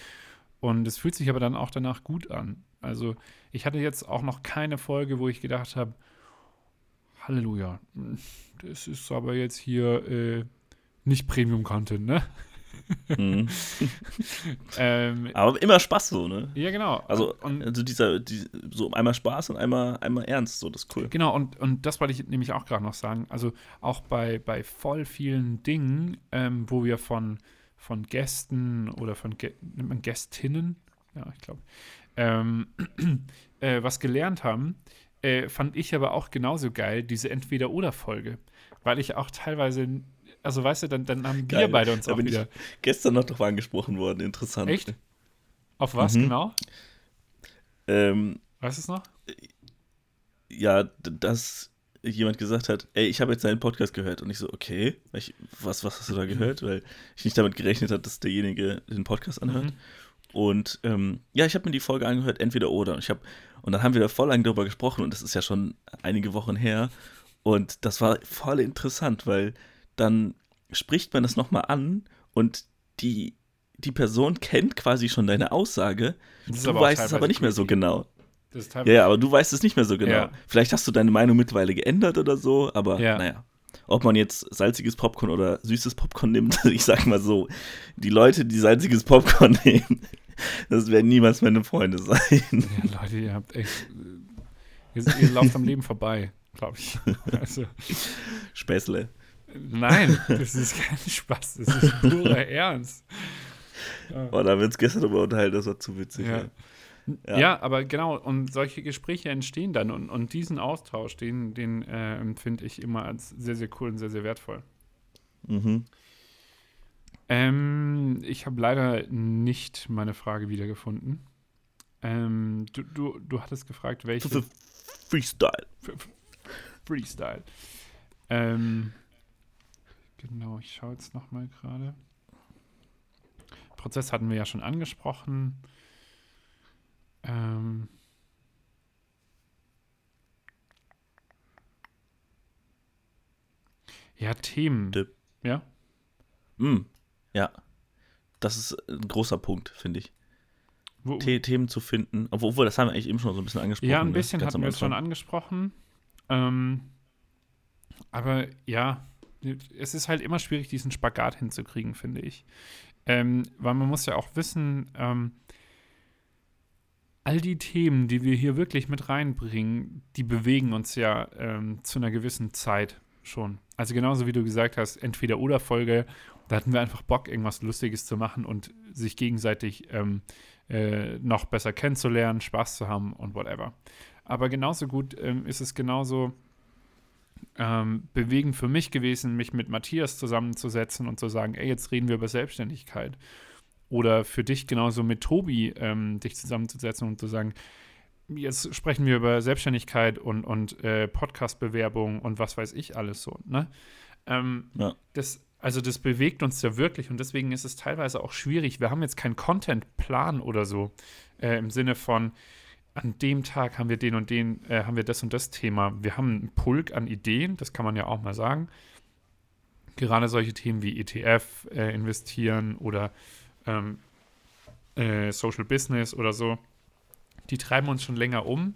Und es fühlt sich aber dann auch danach gut an. Also ich hatte jetzt auch noch keine Folge, wo ich gedacht habe, Halleluja, das ist aber jetzt hier äh, nicht Premium-Content, ne? Mhm. ähm, Aber immer Spaß so, ne? Ja, genau. Also, und, also dieser, die, so einmal Spaß und einmal, einmal ernst, so das ist cool. Genau, und, und das wollte ich nämlich auch gerade noch sagen. Also auch bei, bei voll vielen Dingen, ähm, wo wir von, von Gästen oder von nimmt man Gästinnen, ja, ich glaube, ähm, äh, was gelernt haben, äh, fand ich aber auch genauso geil, diese Entweder-Oder-Folge. Weil ich auch teilweise also weißt du, dann, dann haben Geil. wir beide uns da auch bin wieder. Ich gestern noch drauf angesprochen worden, interessant. Echt? Auf was mhm. genau? Ähm, weißt du es noch? Ja, dass jemand gesagt hat, ey, ich habe jetzt deinen Podcast gehört. Und ich so, okay, ich, was, was hast du da gehört? Weil ich nicht damit gerechnet habe, dass derjenige den Podcast anhört. Mhm. Und ähm, ja, ich habe mir die Folge angehört, entweder oder. Und, ich hab, und dann haben wir da voll lang darüber gesprochen und das ist ja schon einige Wochen her. Und das war voll interessant, weil dann spricht man das nochmal an und die, die Person kennt quasi schon deine Aussage. Du weißt es aber nicht mehr so genau. Ja, ja, aber du weißt es nicht mehr so genau. Ja. Vielleicht hast du deine Meinung mittlerweile geändert oder so, aber ja. naja. Ob man jetzt salziges Popcorn oder süßes Popcorn nimmt, ich sag mal so, die Leute, die salziges Popcorn nehmen, das werden niemals meine Freunde sein. Ja, Leute, ihr habt echt. Ihr, ihr lauft am Leben vorbei, glaube ich. Also. Späßle. Nein, das ist kein Spaß, das ist purer Ernst. Oh, da haben wir uns gestern darüber unterhalten, das war zu witzig. Ja. Ja. ja. aber genau, und solche Gespräche entstehen dann und, und diesen Austausch, den, den äh, empfinde ich immer als sehr, sehr cool und sehr, sehr wertvoll. Mhm. Ähm, ich habe leider nicht meine Frage wiedergefunden. Ähm, du, du, du hattest gefragt, welche. Für Freestyle. Freestyle. Ähm, genau, ich schaue jetzt nochmal gerade. Prozess hatten wir ja schon angesprochen. Ähm, ja, Themen. Dip. Ja? Mm, ja. Das ist ein großer Punkt, finde ich. Wo, The Themen zu finden. Obwohl, das haben wir eigentlich eben schon so ein bisschen angesprochen. ja, ein ne? bisschen Ganz hatten wir es schon angesprochen. Ähm, aber ja, es ist halt immer schwierig, diesen Spagat hinzukriegen, finde ich. Ähm, weil man muss ja auch wissen, ähm, all die Themen, die wir hier wirklich mit reinbringen, die bewegen uns ja ähm, zu einer gewissen Zeit schon. Also genauso wie du gesagt hast, entweder oder Folge, da hatten wir einfach Bock, irgendwas Lustiges zu machen und sich gegenseitig ähm, äh, noch besser kennenzulernen, Spaß zu haben und whatever. Aber genauso gut ähm, ist es genauso ähm, bewegend für mich gewesen, mich mit Matthias zusammenzusetzen und zu sagen, ey, jetzt reden wir über Selbstständigkeit. Oder für dich genauso mit Tobi ähm, dich zusammenzusetzen und zu sagen, jetzt sprechen wir über Selbstständigkeit und, und äh, Podcast-Bewerbung und was weiß ich alles so. Ne? Ähm, Ja. das, also das bewegt uns ja wirklich und deswegen ist es teilweise auch schwierig. Wir haben jetzt keinen Content-Plan oder so äh, im Sinne von, an dem Tag haben wir den und den, äh, haben wir das und das Thema. Wir haben einen Pulk an Ideen, das kann man ja auch mal sagen. Gerade solche Themen wie ETF äh, investieren oder ähm, äh, Social Business oder so, die treiben uns schon länger um.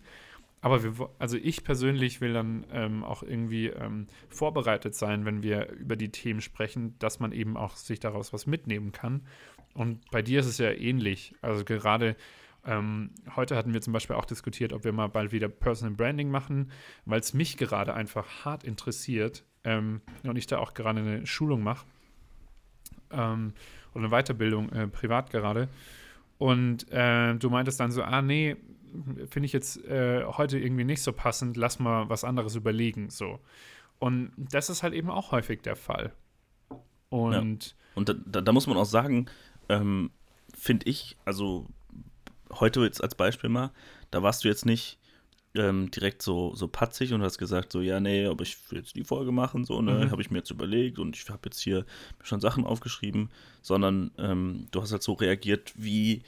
Aber wir, also ich persönlich will dann ähm, auch irgendwie ähm, vorbereitet sein, wenn wir über die Themen sprechen, dass man eben auch sich daraus was mitnehmen kann. Und bei dir ist es ja ähnlich. Also gerade ähm, heute hatten wir zum Beispiel auch diskutiert, ob wir mal bald wieder Personal Branding machen, weil es mich gerade einfach hart interessiert ähm, und ich da auch gerade eine Schulung mache ähm, oder eine Weiterbildung äh, privat gerade. Und äh, du meintest dann so, ah nee, finde ich jetzt äh, heute irgendwie nicht so passend, lass mal was anderes überlegen, so. Und das ist halt eben auch häufig der Fall. Und Und da, da, da muss man auch sagen, ähm, finde ich, also heute jetzt als Beispiel mal, da warst du jetzt nicht ähm, direkt so, so patzig und hast gesagt, so, ja, nee, aber ich will jetzt die Folge machen, so, ne, Mhm. habe ich mir jetzt überlegt und ich habe jetzt hier schon Sachen aufgeschrieben, sondern ähm, du hast halt so reagiert, wie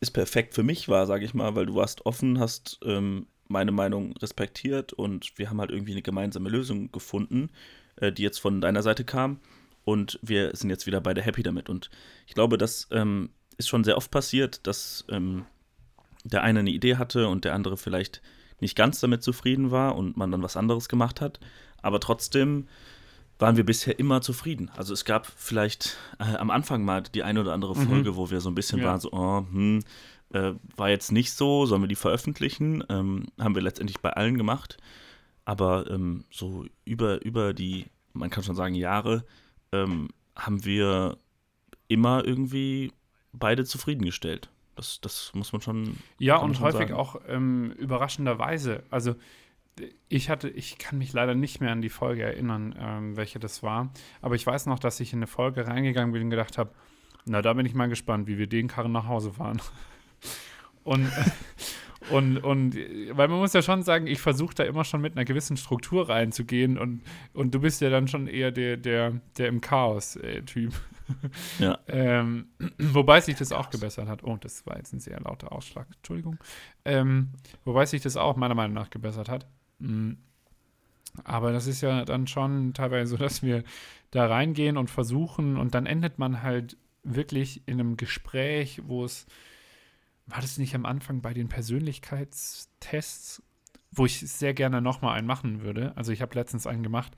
es perfekt für mich war, sage ich mal, weil du warst offen, hast ähm, meine Meinung respektiert und wir haben halt irgendwie eine gemeinsame Lösung gefunden, äh, die jetzt von deiner Seite kam und wir sind jetzt wieder beide happy damit. Und ich glaube, das ähm, ist schon sehr oft passiert, dass ähm, der eine eine Idee hatte und der andere vielleicht nicht ganz damit zufrieden war und man dann was anderes gemacht hat. Aber trotzdem waren wir bisher immer zufrieden. Also es gab vielleicht äh, am Anfang mal die eine oder andere Mhm. Folge, wo wir so ein bisschen Ja. waren, so, oh, hm, äh, war jetzt nicht so, sollen wir die veröffentlichen? Ähm, haben wir letztendlich bei allen gemacht. Aber ähm, so über, über die, man kann schon sagen, Jahre, ähm, haben wir immer irgendwie beide zufriedengestellt. Das, das muss man schon. Ja, und häufig sagen. auch ähm, überraschenderweise. Also ich hatte, ich kann mich leider nicht mehr an die Folge erinnern, ähm, welche das war. Aber ich weiß noch, dass ich in eine Folge reingegangen bin und gedacht habe, na, da bin ich mal gespannt, wie wir den Karren nach Hause fahren. Und, und, und weil man muss ja schon sagen, ich versuche da immer schon mit einer gewissen Struktur reinzugehen und, und du bist ja dann schon eher der, der, der im Chaos-Typ. Ja. Ähm, wobei sich das auch gebessert hat. Oh, das war jetzt ein sehr lauter Ausschlag. Entschuldigung. Ähm, wobei sich das auch meiner Meinung nach gebessert hat. Mm. Aber das ist ja dann schon teilweise so, dass wir da reingehen und versuchen und dann endet man halt wirklich in einem Gespräch, wo es, war das nicht am Anfang bei den Persönlichkeitstests, wo ich sehr gerne nochmal einen machen würde. Also ich habe letztens einen gemacht.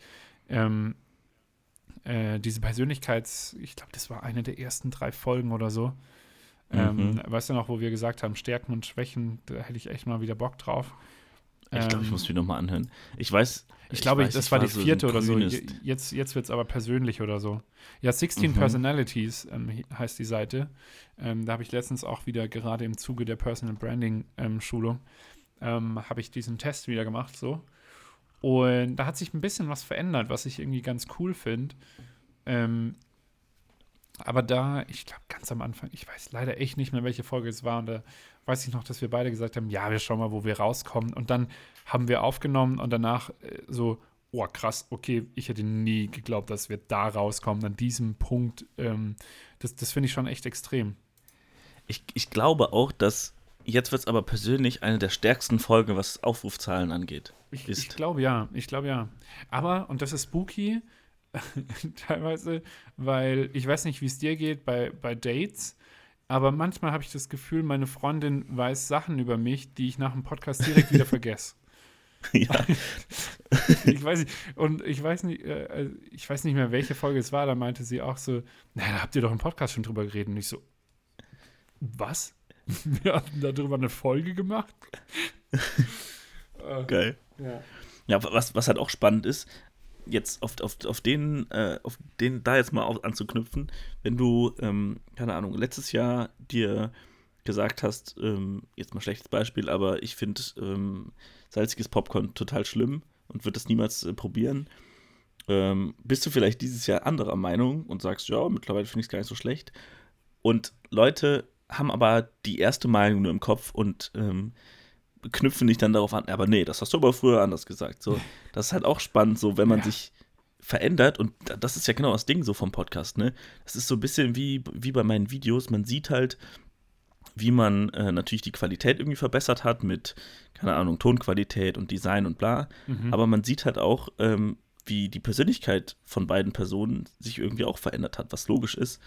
Ähm, äh, diese Persönlichkeits, ich glaube, das war eine der ersten drei Folgen oder so. Ähm, Mhm. weißt du noch, wo wir gesagt haben, Stärken und Schwächen, da hätte ich echt mal wieder Bock drauf. Ich glaube, ich Ähm, muss die nochmal anhören. Ich weiß. ich glaube, weiß, das ich war die so vierte oder so. grünes- Je- Jetzt, jetzt wird es aber persönlich oder so. Ja, 16 Mhm. Personalities ähm, he- heißt die Seite. Ähm, da habe ich letztens auch wieder gerade im Zuge der Personal Branding ähm, Schulung ähm, habe ich diesen Test wieder gemacht so. Und da hat sich ein bisschen was verändert, was ich irgendwie ganz cool finde. Ähm, Aber da, ich glaube, ganz am Anfang, ich weiß leider echt nicht mehr, welche Folge es war. Und da weiß ich noch, dass wir beide gesagt haben, ja, wir schauen mal, wo wir rauskommen. Und dann haben wir aufgenommen und danach äh, so, oh krass, okay, ich hätte nie geglaubt, dass wir da rauskommen, an diesem Punkt. Ähm, das das finde ich schon echt extrem. Ich, ich glaube auch, dass jetzt wird es aber persönlich eine der stärksten Folgen, was Aufrufzahlen angeht. Ich, ich glaube ja, ich glaube ja. Aber, und das ist spooky, teilweise, weil ich weiß nicht, wie es dir geht bei, bei Dates, aber manchmal habe ich das Gefühl, meine Freundin weiß Sachen über mich, die ich nach dem Podcast direkt wieder vergesse. Ja. ich weiß nicht, und ich weiß nicht, äh, äh, ich weiß nicht mehr, welche Folge es war, da meinte sie auch so, na, da habt ihr doch im Podcast schon drüber geredet. Und ich so, was? Wir hatten darüber eine Folge gemacht? Geil. Ja. ja, was, was halt auch spannend ist, jetzt auf, auf, auf den, äh, auf den da jetzt mal auf, anzuknüpfen, wenn du, ähm, keine Ahnung, letztes Jahr dir gesagt hast, ähm, jetzt mal schlechtes Beispiel, aber ich finde ähm, salziges Popcorn total schlimm und würde das niemals äh, probieren. Ähm, bist du vielleicht dieses Jahr anderer Meinung und sagst, ja, mittlerweile finde ich es gar nicht so schlecht. Und Leute haben aber die erste Meinung nur im Kopf und ähm, knüpfen dich dann darauf an, aber nee, das hast du aber früher anders gesagt. So, das ist halt auch spannend, so wenn man ja. sich verändert und das ist ja genau das Ding so vom Podcast, ne? Das ist so ein bisschen wie, wie bei meinen Videos, man sieht halt, wie man äh, natürlich die Qualität irgendwie verbessert hat mit, keine Ahnung, Tonqualität und Design und bla, mhm. aber man sieht halt auch, ähm, wie die Persönlichkeit von beiden Personen sich irgendwie auch verändert hat, was logisch ist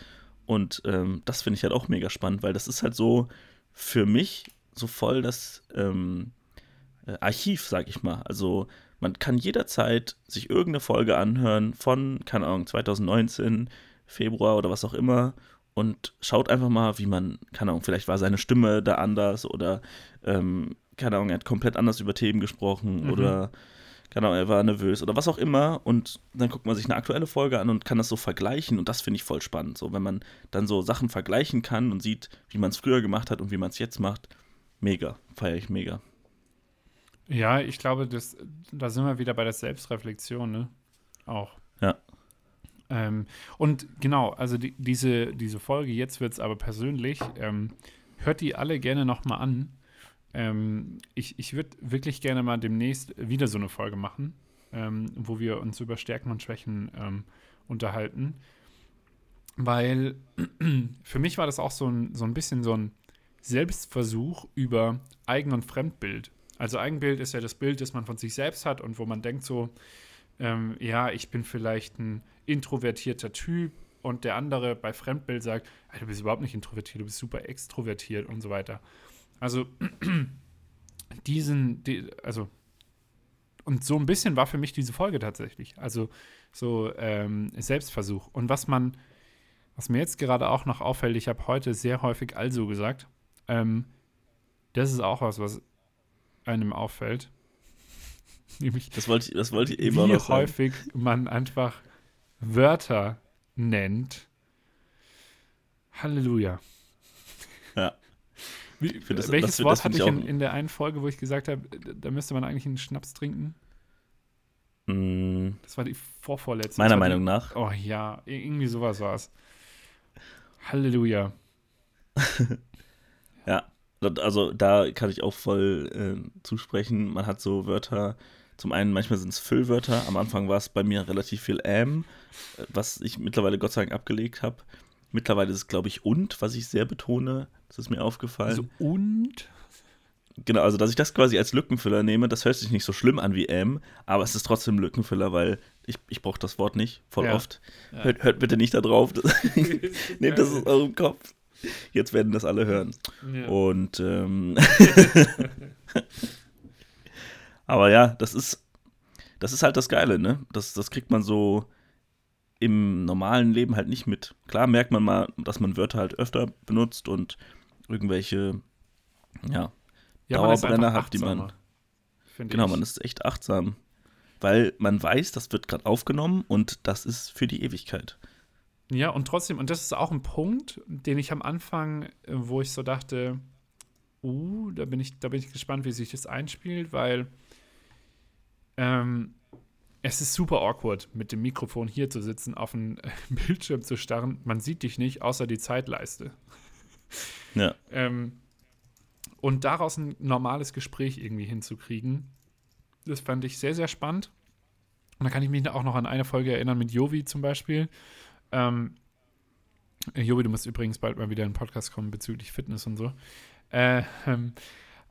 und ähm, das finde ich halt auch mega spannend, weil das ist halt so für mich so voll das ähm, äh, Archiv, sag ich mal. Also man kann jederzeit sich irgendeine Folge anhören von, keine Ahnung, 2019, Februar oder was auch immer und schaut einfach mal, wie man, keine Ahnung, vielleicht war seine Stimme da anders oder, ähm, keine Ahnung, er hat komplett anders über Themen gesprochen mhm. oder, keine Ahnung, er war nervös oder was auch immer und dann guckt man sich eine aktuelle Folge an und kann das so vergleichen und das finde ich voll spannend, so wenn man dann so Sachen vergleichen kann und sieht, wie man es früher gemacht hat und wie man es jetzt macht, mega, feiere ich mega. Ja, ich glaube, das, da sind wir wieder bei der Selbstreflexion, ne? Auch. Ja. Ähm, und genau, also die, diese, diese Folge, jetzt wird es aber persönlich, ähm, hört die alle gerne nochmal an. Ähm, ich ich würde wirklich gerne mal demnächst wieder so eine Folge machen, ähm, wo wir uns über Stärken und Schwächen ähm, unterhalten. Weil für mich war das auch so ein, so ein bisschen so ein Selbstversuch über Eigen- und Fremdbild. Also Eigenbild ist ja das Bild, das man von sich selbst hat und wo man denkt so, ähm, ja, ich bin vielleicht ein introvertierter Typ und der andere bei Fremdbild sagt, du bist überhaupt nicht introvertiert, du bist super extrovertiert und so weiter. Also diesen, die, also und so ein bisschen war für mich diese Folge tatsächlich. Also so ähm, Selbstversuch. Und was man, was mir jetzt gerade auch noch auffällt, ich habe heute sehr häufig also gesagt. Ähm, das ist auch was, was einem auffällt. Nämlich, das wollte ich, das wollte ich eben wie auch noch häufig man einfach Wörter nennt. Halleluja. Ja. Wie, das, welches das, Wort hatte ich in, in, der einen Folge, wo ich gesagt habe, da müsste man eigentlich einen Schnaps trinken? Mm. Das war die vorvorletzte. Meiner Meinung die, nach. Oh ja, irgendwie sowas war es. Halleluja. also da kann ich auch voll äh, zusprechen. Man hat so Wörter, zum einen manchmal sind es Füllwörter. Am Anfang war es bei mir relativ viel ähm, was ich mittlerweile Gott sei Dank abgelegt habe. Mittlerweile ist es, glaube ich, und, was ich sehr betone. Das ist mir aufgefallen. Also und? Genau, also dass ich das quasi als Lückenfüller nehme, das hört sich nicht so schlimm an wie M, aber es ist trotzdem Lückenfüller, weil ich, ich brauche das Wort nicht, voll ja. oft. Ja. Hört, hört, bitte nicht da drauf. Nehmt das aus eurem Kopf. Jetzt werden das alle hören. Ja. Und ähm, aber ja, das ist, das ist halt das Geile, ne? Das, das kriegt man so im normalen Leben halt nicht mit. Klar merkt man mal, dass man Wörter halt öfter benutzt und irgendwelche, ja, ja Dauerbrenner hat, die man. Genau, ich. man ist echt achtsam. Weil man weiß, das wird gerade aufgenommen und das ist für die Ewigkeit. Ja, und trotzdem, und das ist auch ein Punkt, den ich am Anfang, äh, wo ich so dachte, uh, da bin ich, da bin ich gespannt, wie sich das einspielt, weil ähm, es ist super awkward, mit dem Mikrofon hier zu sitzen, auf den äh, Bildschirm zu starren. Man sieht dich nicht, außer die Zeitleiste. Ja. Ähm, und daraus ein normales Gespräch irgendwie hinzukriegen, das fand ich sehr, sehr spannend. Und da kann ich mich auch noch an eine Folge erinnern mit Jovi zum Beispiel. Ähm, Jovi, du musst übrigens bald mal wieder in den Podcast kommen bezüglich Fitness und so. Äh, ähm,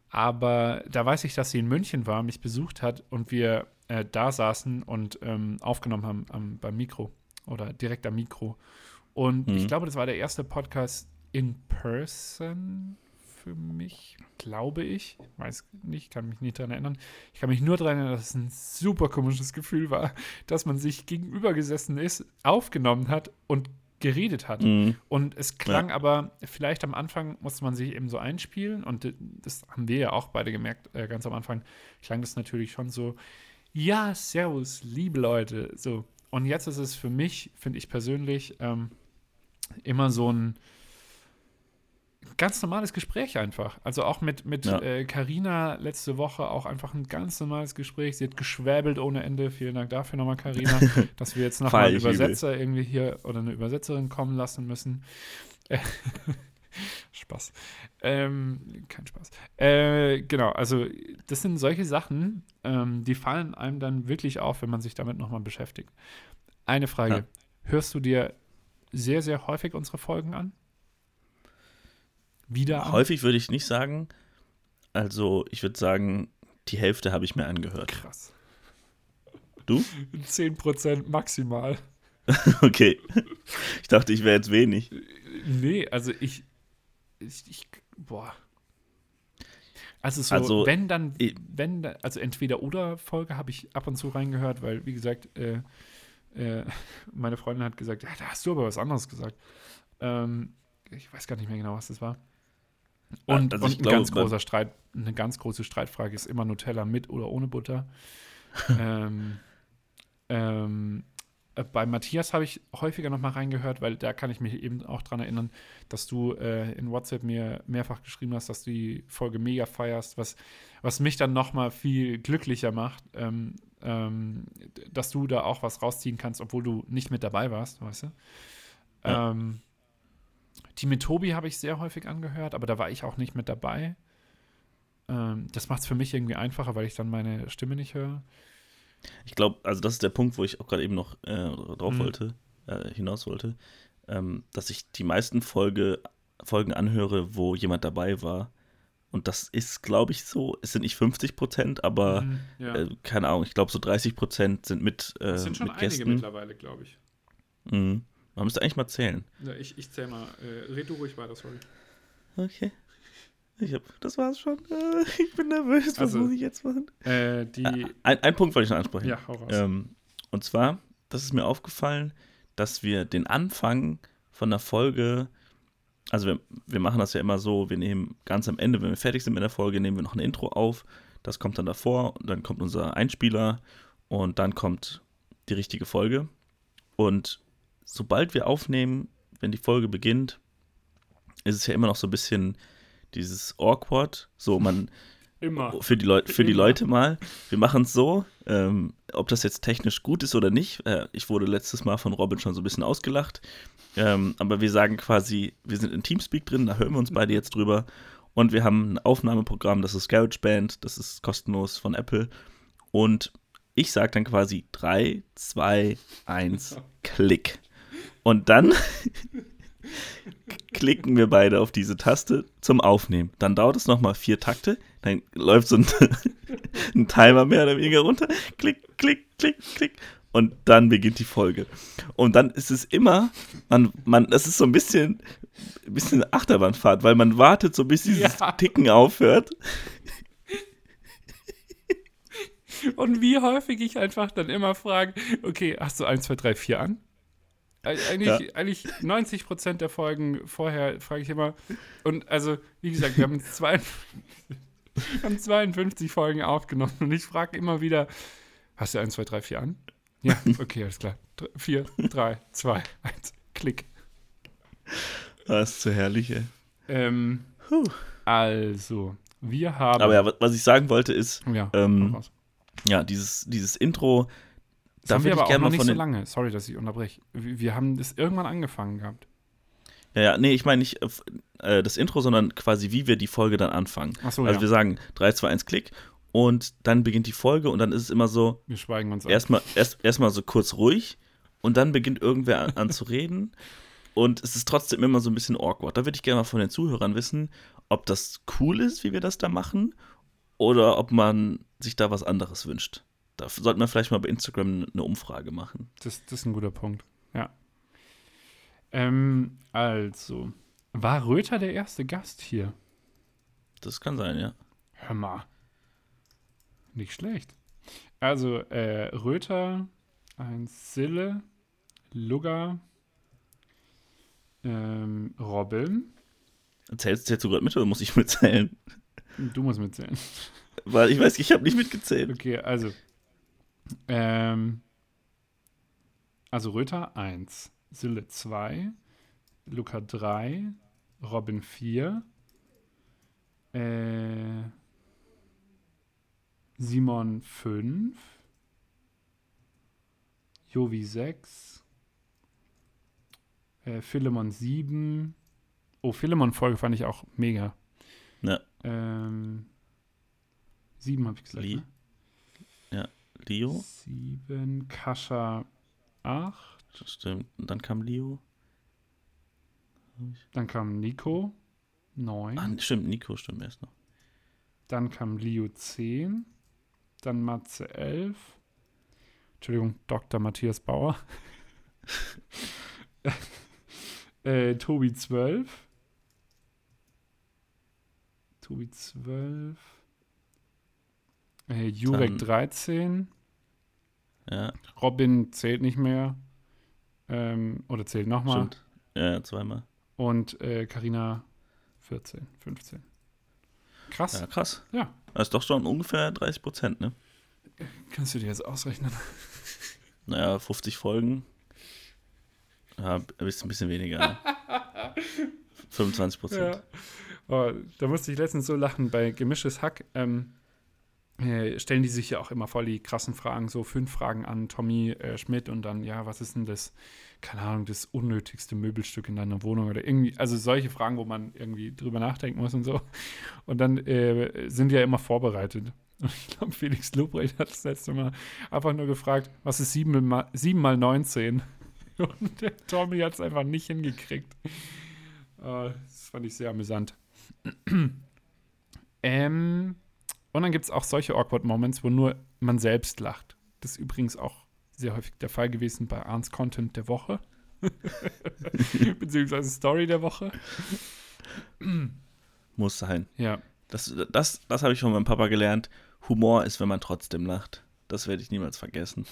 aber da weiß ich, dass sie in München war, mich besucht hat und wir äh, da saßen und ähm, aufgenommen haben am, beim Mikro oder direkt am Mikro. Und mhm. ich glaube, das war der erste Podcast in person für mich, glaube ich. Weiß nicht, kann mich nicht daran erinnern. Ich kann mich nur daran erinnern, dass es ein super komisches Gefühl war, dass man sich gegenüber gesessen ist, aufgenommen hat und geredet hat. Mhm. Und es klang ja. aber, vielleicht am Anfang musste man sich eben so einspielen und das haben wir ja auch beide gemerkt, äh, ganz am Anfang klang das natürlich schon so, ja, servus, liebe Leute, so. Und jetzt ist es für mich, finde ich persönlich, ähm, immer so ein, ganz normales Gespräch einfach. Also auch mit mit Carina ja. äh, letzte Woche auch einfach ein ganz normales Gespräch. Sie hat geschwäbelt ohne Ende. Vielen Dank dafür nochmal, Carina, dass wir jetzt nochmal einen Übersetzer übel. irgendwie hier oder eine Übersetzerin kommen lassen müssen. Spaß. Ähm, kein Spaß. Äh, genau, also das sind solche Sachen, ähm, die fallen einem dann wirklich auf, wenn man sich damit nochmal beschäftigt. Eine Frage. Ja. Hörst du dir sehr, sehr häufig unsere Folgen an? Wieder? Häufig würde ich nicht sagen. Also, ich würde sagen, die Hälfte habe ich mir angehört. Krass. Du? 10% maximal. okay. Ich dachte, ich wäre jetzt wenig. Nee, also ich, ich, ich boah. Also so, also, wenn dann, wenn, also entweder oder Folge habe ich ab und zu reingehört, weil, wie gesagt, äh, äh, meine Freundin hat gesagt, ja, da hast du aber was anderes gesagt. Ähm, ich weiß gar nicht mehr genau, was das war. Und, also und ein glaube, ganz großer Streit, eine ganz große Streitfrage ist immer Nutella mit oder ohne Butter. ähm, ähm, äh, bei Matthias habe ich häufiger noch mal reingehört, weil da kann ich mich eben auch dran erinnern, dass du äh, in WhatsApp mir mehrfach geschrieben hast, dass du die Folge mega feierst, was, was mich dann noch mal viel glücklicher macht, ähm, ähm, dass du da auch was rausziehen kannst, obwohl du nicht mit dabei warst, weißt du? Ja. Ähm, die mit Tobi habe ich sehr häufig angehört, aber da war ich auch nicht mit dabei. Ähm, das macht es für mich irgendwie einfacher, weil ich dann meine Stimme nicht höre. Ich glaube, also das ist der Punkt, wo ich auch gerade eben noch äh, drauf mhm. wollte, äh, hinaus wollte, ähm, dass ich die meisten Folge, Folgen anhöre, wo jemand dabei war. Und das ist, glaube ich, so, es sind nicht 50 Prozent, aber mhm, ja. äh, keine Ahnung, ich glaube, so 30 Prozent sind mit. Äh, das sind schon einige Gästen. mittlerweile, glaube ich. Mhm. Man müsste eigentlich mal zählen. Ja, ich, ich zähle mal. Äh, red du ruhig weiter, sorry. Okay. Ich hab, das war's schon. Äh, ich bin nervös. Was also, muss ich jetzt machen? Äh, die äh, ein, ein Punkt wollte ich noch ansprechen. Ja, hau raus. Ähm, und zwar, das ist mir aufgefallen, dass wir den Anfang von der Folge, also wir, wir machen das ja immer so, wir nehmen ganz am Ende, wenn wir fertig sind mit der Folge, nehmen wir noch ein Intro auf. Das kommt dann davor und dann kommt unser Einspieler und dann kommt die richtige Folge. Und sobald wir aufnehmen, wenn die Folge beginnt, ist es ja immer noch so ein bisschen dieses awkward. So, man. Immer. Für die, Leu für die Leute mal. Wir machen es so, ähm, ob das jetzt technisch gut ist oder nicht. Äh, ich wurde letztes Mal von Robin schon so ein bisschen ausgelacht. Ähm, aber wir sagen quasi, wir sind in Teamspeak drin, da hören wir uns beide jetzt drüber. Und wir haben ein Aufnahmeprogramm, das ist GarageBand, das ist kostenlos von Apple. Und ich sage dann quasi 3, 2, 1, Klick. Und dann klicken wir beide auf diese Taste zum Aufnehmen. Dann dauert es nochmal vier Takte, dann läuft so ein, ein, Timer mehr oder weniger runter. Klick, klick, klick, klick. Und dann beginnt die Folge. Und dann ist es immer, man, man, das ist so ein bisschen, ein bisschen Achterbahnfahrt, weil man wartet so, bis dieses ja. Ticken aufhört. Und wie häufig ich einfach dann immer frage, okay, hast du 1, 2, 3, 4 an? Eigentlich, ja. eigentlich 90 Prozent der Folgen vorher frage ich immer. Und also, wie gesagt, wir haben, zwei, wir haben 52 Folgen aufgenommen und ich frage immer wieder: Hast du 1, 2, 3, 4 an? Ja, okay, alles klar. 4, 3, 2, 1, Klick. Das ist zu herrlich, ey. Ähm, also, wir haben. Aber ja, was ich sagen wollte ist: ja, ähm, ja dieses, dieses Intro Das Da haben wir aber auch noch nicht so lange. Sorry, dass ich unterbreche. Wir, wir haben das irgendwann angefangen gehabt. Ja, ja, nee, ich meine nicht äh, äh, das Intro, sondern quasi, wie wir die Folge dann anfangen. Achso, also ja. wir sagen 3, 2, 1, Klick und dann beginnt die Folge und dann ist es immer so, wir schweigen uns erstmal erst, erstmal so kurz ruhig und dann beginnt irgendwer an, an zu reden und es ist trotzdem immer so ein bisschen awkward. Da würde ich gerne mal von den Zuhörern wissen, ob das cool ist, wie wir das da machen oder ob man sich da was anderes wünscht. Da sollte man vielleicht mal bei Instagram eine Umfrage machen. Das, das ist ein guter Punkt. Ja. Ähm, also, war Röther der erste Gast hier? Das kann sein, ja. Hör mal. Nicht schlecht. Also, äh, Röther, ein Sille, Lugger, ähm, Robin. Zählst, zählst du gerade mit oder muss ich mitzählen? Du musst mitzählen. Weil ich weiß, ich habe nicht mitgezählt. Okay, also. Ähm, also Röther 1, Sille 2, Luca 3, Robin 4, äh, Simon 5, Jovi 6, äh, Philemon 7. Oh, Philemon-Folge fand ich auch mega. Ja. Ähm, 7 habe ich gesagt. Lee. Ne? Leo, 7, Kascha 8, das stimmt. Und dann kam Leo. dann kam Nico 9, Ah, stimmt, Nico stimmt erst noch. dann kam Leo 10, dann Matze 11, Entschuldigung, Dr. Matthias Bauer, äh, Tobi 12, Tobi 12, äh, Jurek Dann- 13, Ja, Robin zählt nicht mehr, ähm, oder zählt nochmal. stimmt. Ja, zweimal. Und äh, Carina 14, 15. Krass. Ja, krass. Ja. Das ist doch schon ungefähr 30 Prozent, ne? Kannst du dir jetzt ausrechnen? Naja, 50 Folgen. Ja, ein bisschen, ein bisschen weniger. Ne? 25 Prozent. Ja. Oh, da musste ich letztens so lachen bei Gemischtes Hack. Ähm, äh, stellen die sich ja auch immer voll die krassen Fragen, so fünf Fragen an Tommy äh, Schmidt und dann, ja, was ist denn das, keine Ahnung, das unnötigste Möbelstück in deiner Wohnung oder irgendwie, also solche Fragen, wo man irgendwie drüber nachdenken muss und so. Und dann äh, sind die ja immer vorbereitet. Und ich glaube, Felix Lobrecht hat das letzte Mal einfach nur gefragt, was ist 7 mal, 7 mal 19? Und der Tommy hat es einfach nicht hingekriegt. Äh, das fand ich sehr amüsant. ähm, und dann gibt es auch solche awkward Moments, wo nur man selbst lacht. Das ist übrigens auch sehr häufig der Fall gewesen bei Arns Content der Woche. Beziehungsweise Story der Woche. Muss sein. Ja. Das, das, das habe ich von meinem Papa gelernt. Humor ist, wenn man trotzdem lacht. Das werde ich niemals vergessen.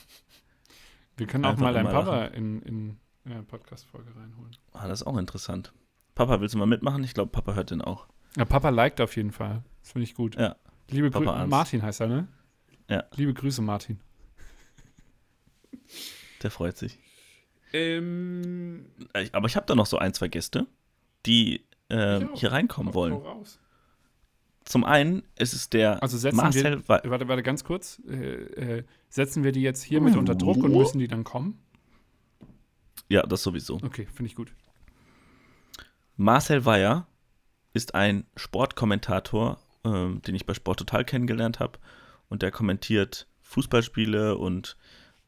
Wir können auch Einfach mal deinen Papa in, in ja, Podcast-Folge reinholen. Ah, das ist auch interessant. Papa, willst du mal mitmachen? Ich glaube, Papa hört den auch. Ja, Papa liked auf jeden Fall. Das finde ich gut. Ja. Liebe Papa Grüße. Martin heißt er, ne? Ja. Liebe Grüße, Martin. Der freut sich. Ähm, Aber ich habe da noch so ein, zwei Gäste, die auch. hier reinkommen wollen. raus. Zum einen ist es der Also setzen Marcel wir, Wa- warte, warte, ganz kurz. Äh, äh, setzen wir die jetzt hiermit unter Druck und müssen die dann kommen? Ja, das sowieso. Okay, finde ich gut. Marcel Weyer ist ein Sportkommentator, ähm, den ich bei Sport Total kennengelernt habe. Und der kommentiert Fußballspiele und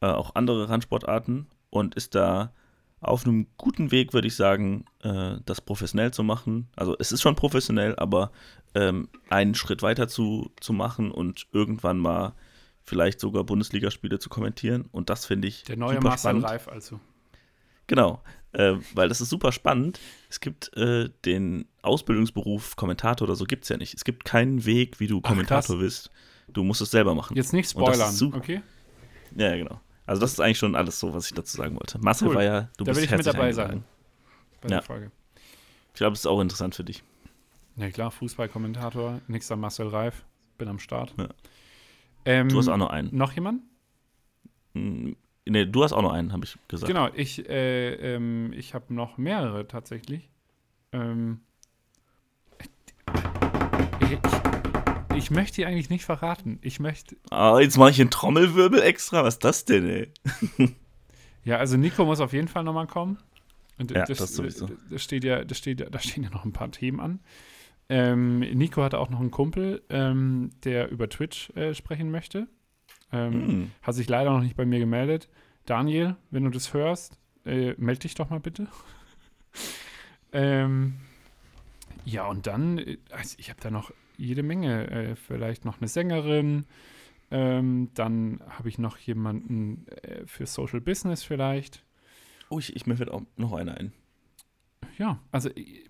äh, auch andere Randsportarten und ist da auf einem guten Weg, würde ich sagen, äh, das professionell zu machen. Also es ist schon professionell, aber ähm, einen Schritt weiter zu, zu machen und irgendwann mal vielleicht sogar Bundesligaspiele zu kommentieren. Und das finde ich Der neue super Marcel spannend. Reif also. Genau, äh, weil das ist super spannend. Es gibt äh, den Ausbildungsberuf Kommentator oder so gibt es ja nicht. Es gibt keinen Weg, wie du Ach, Kommentator bist. Du musst es selber machen. Jetzt nicht spoilern, okay? Ja, genau. Also das ist eigentlich schon alles so, was ich dazu sagen wollte. Marcel Cool. war ja, du Da bist will ich mit dabei sein. Bei Ja. der Folge. Ich glaube, es ist auch interessant für dich. Ja klar, Fußballkommentator, nächster Marcel Reif, bin am Start. Ja. Ähm, Du hast auch noch einen. noch jemand? Nee, du hast auch noch einen, habe ich gesagt. Genau, ich, äh, ähm, ich habe noch mehrere tatsächlich. Ähm, ich ich, möchte die eigentlich nicht verraten. Ich möchte. Ah, jetzt mache ich einen Trommelwirbel extra. Was ist das denn, ey? Ja, also Nico muss auf jeden Fall nochmal kommen. Und Ja, das sowieso. Das steht ja, das steht, da stehen ja noch ein paar Themen an. Ähm, Nico hatte auch noch einen Kumpel, ähm, der über Twitch äh, sprechen möchte. Ähm, Hm. Hat sich leider noch nicht bei mir gemeldet. Daniel, wenn du das hörst, äh, melde dich doch mal bitte. ähm, ja, und dann, äh, also ich habe da noch jede Menge. Äh, vielleicht noch eine Sängerin. Ähm, dann habe ich noch jemanden äh, für Social Business vielleicht. Oh, ich, ich mir fällt auch noch einer ein. Ja, also äh,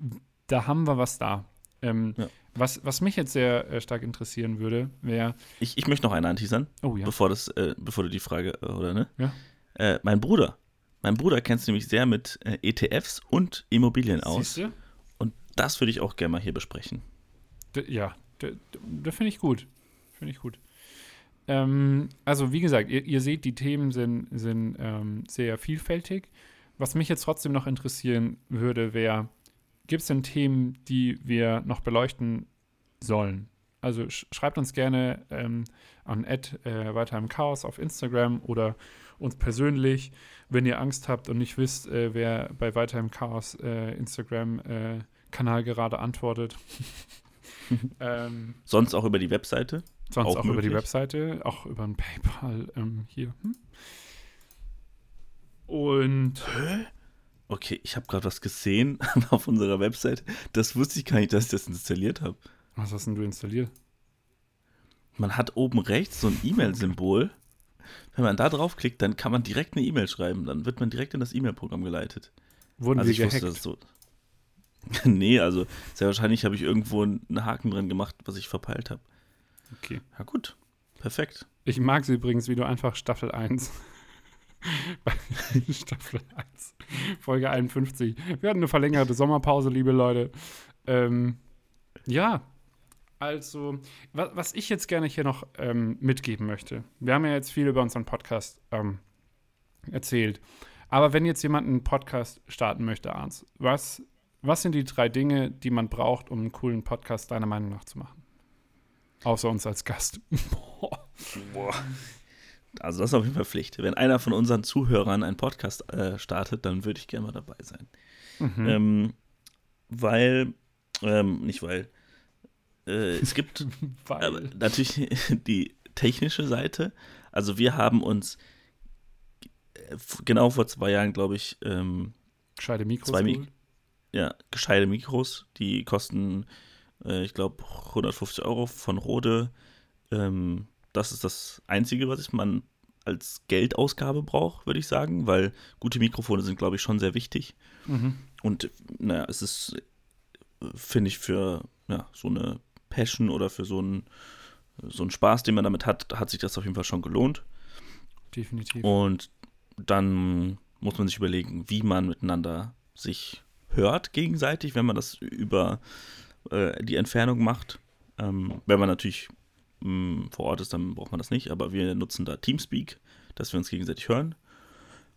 da haben wir was da. Ähm, Ja. was, was mich jetzt sehr äh, stark interessieren würde, wäre, Ich, ich möchte noch einen anteasern, oh ja, bevor, das, äh, bevor du die Frage, äh, oder ne? Ja. Äh, mein Bruder. Mein Bruder kennt sich nämlich sehr mit äh, ETFs und Immobilien aus. Siehste? Und das würde ich auch gerne mal hier besprechen. D ja, das finde ich gut. Finde ich gut. Ähm, also, wie gesagt, ihr, ihr seht, die Themen sind, sind ähm, sehr vielfältig. Was mich jetzt trotzdem noch interessieren würde, wäre, gibt es denn Themen, die wir noch beleuchten sollen? Also sch schreibt uns gerne ähm, an Ed äh, weiter im Chaos auf Instagram oder uns persönlich, wenn ihr Angst habt und nicht wisst, äh, wer bei weiter im Chaos äh, Instagram-Kanal gerade antwortet. ähm, Sonst auch über die Webseite. Sonst Auch auch, über die. Webseite, auch über ein PayPal ähm, hier. Hm? Und Okay, ich habe gerade was gesehen auf unserer Webseite. Das wusste ich gar nicht, dass ich das installiert habe. was hast denn du installiert? Man hat oben rechts so ein E-Mail-Symbol. Wenn man da draufklickt, dann kann man direkt eine E-Mail schreiben. Dann wird man direkt in das E-Mail-Programm geleitet. Wurden also ich wir wusste gehackt? das so. nee, also sehr wahrscheinlich habe ich irgendwo einen Haken drin gemacht, was ich verpeilt habe. Okay. Ja gut, perfekt. Ich mag sie übrigens, wie du einfach Staffel 1. Staffel 1. Folge 51. Wir hatten eine verlängerte Sommerpause, liebe Leute. Ähm, ja, also, wa was ich jetzt gerne hier noch ähm, mitgeben möchte. Wir haben ja jetzt viel über unseren Podcast ähm, erzählt. Aber wenn jetzt jemand einen Podcast starten möchte, Arns, was, was sind die drei Dinge, die man braucht, um einen coolen Podcast deiner Meinung nach zu machen? Außer uns als Gast. Boah. Boah. Also das ist auf jeden Fall Pflicht. Wenn einer von unseren Zuhörern einen Podcast äh, startet, dann würde ich gerne mal dabei sein. Mhm. Ähm, weil, ähm, nicht weil, äh, es gibt Weil. natürlich die technische Seite. Also wir haben uns genau vor zwei Jahren, glaube ich, ähm, Gescheite Mikros. Zwei Mi- ja, gescheite Mikros, die kosten, äh, ich glaube, 150 Euro von Rode. Ähm, das ist das Einzige, was ich man als Geldausgabe braucht, würde ich sagen, weil gute Mikrofone sind, glaube ich, schon sehr wichtig. Mhm. Und naja, es ist, finde ich, für ja, so eine Passion oder für so einen, so einen Spaß, den man damit hat, hat sich das auf jeden Fall schon gelohnt. Definitiv. Und dann muss man sich überlegen, wie man miteinander sich hört gegenseitig, wenn man das über äh, die Entfernung macht. Ähm, wenn man natürlich mh, vor Ort ist, dann braucht man das nicht, aber wir nutzen da Teamspeak, dass wir uns gegenseitig hören.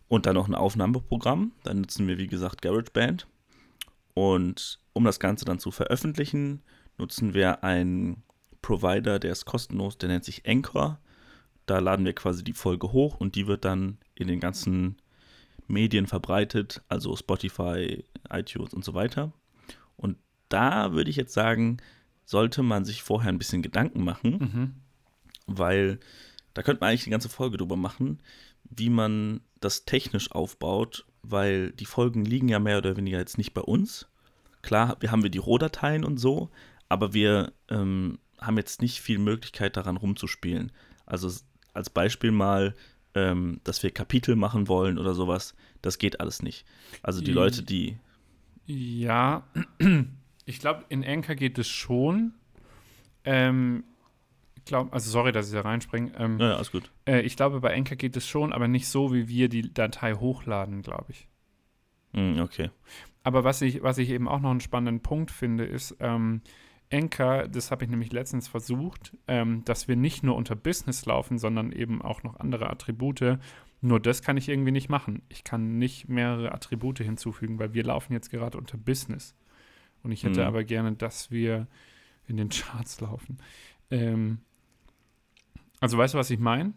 Und dann noch ein Aufnahmeprogramm. Dann nutzen wir, wie gesagt, GarageBand. Und um das Ganze dann zu veröffentlichen, nutzen wir einen Provider, der ist kostenlos, der nennt sich Anchor. Da laden wir quasi die Folge hoch und die wird dann in den ganzen Medien verbreitet, also Spotify, iTunes und so weiter. Und da würde ich jetzt sagen, sollte man sich vorher ein bisschen Gedanken machen, Mhm. weil da könnte man eigentlich eine ganze Folge drüber machen, wie man das technisch aufbaut, weil die Folgen liegen ja mehr oder weniger jetzt nicht bei uns. Klar, wir haben wir die Rohdateien und so, aber wir ähm, haben jetzt nicht viel Möglichkeit daran rumzuspielen. Also als Beispiel mal, ähm, dass wir Kapitel machen wollen oder sowas, das geht alles nicht. Also die Leute, die Ja, ich glaube, in Anchor geht es schon. Ähm, ich glaube, also sorry, dass ich da reinspringe. Ähm, ja, ja, alles gut. äh, ich glaube, bei Anchor geht es schon, aber nicht so, wie wir die Datei hochladen, glaube ich. Hm, okay. Aber was ich, was ich eben auch noch einen spannenden Punkt finde, ist, ähm, Anchor, das habe ich nämlich letztens versucht, ähm, dass wir nicht nur unter Business laufen, sondern eben auch noch andere Attribute. Nur das kann ich irgendwie nicht machen. Ich kann nicht mehrere Attribute hinzufügen, weil wir laufen jetzt gerade unter Business. Und ich hätte Mhm. aber gerne, dass wir in den Charts laufen. Ähm, also weißt du, was ich meine?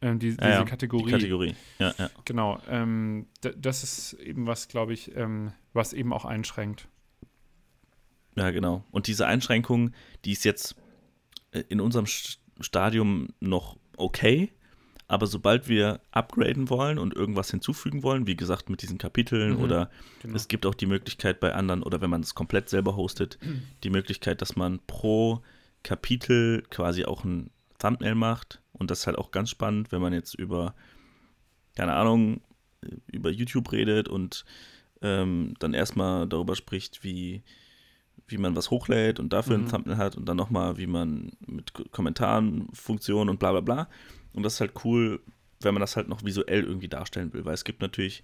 Ähm, die, diese Ja, ja, Kategorie. Die Kategorie. Ja, ja. Genau. Ähm, das ist eben was, glaube ich, ähm, was eben auch einschränkt. Ja, genau. Und diese Einschränkung, die ist jetzt äh, in unserem St- Stadium noch okay, aber sobald wir upgraden wollen und irgendwas hinzufügen wollen, wie gesagt mit diesen Kapiteln Mhm, oder Genau. es gibt auch die Möglichkeit bei anderen oder wenn man es komplett selber hostet, die Möglichkeit, dass man pro Kapitel quasi auch ein Thumbnail macht und das ist halt auch ganz spannend, wenn man jetzt über, keine Ahnung, über YouTube redet und ähm, dann erstmal darüber spricht, wie, wie man was hochlädt und dafür Mhm. ein Thumbnail hat und dann nochmal, wie man mit Kommentaren, Funktionen und bla bla bla. Und das ist halt cool, wenn man das halt noch visuell irgendwie darstellen will, weil es gibt natürlich,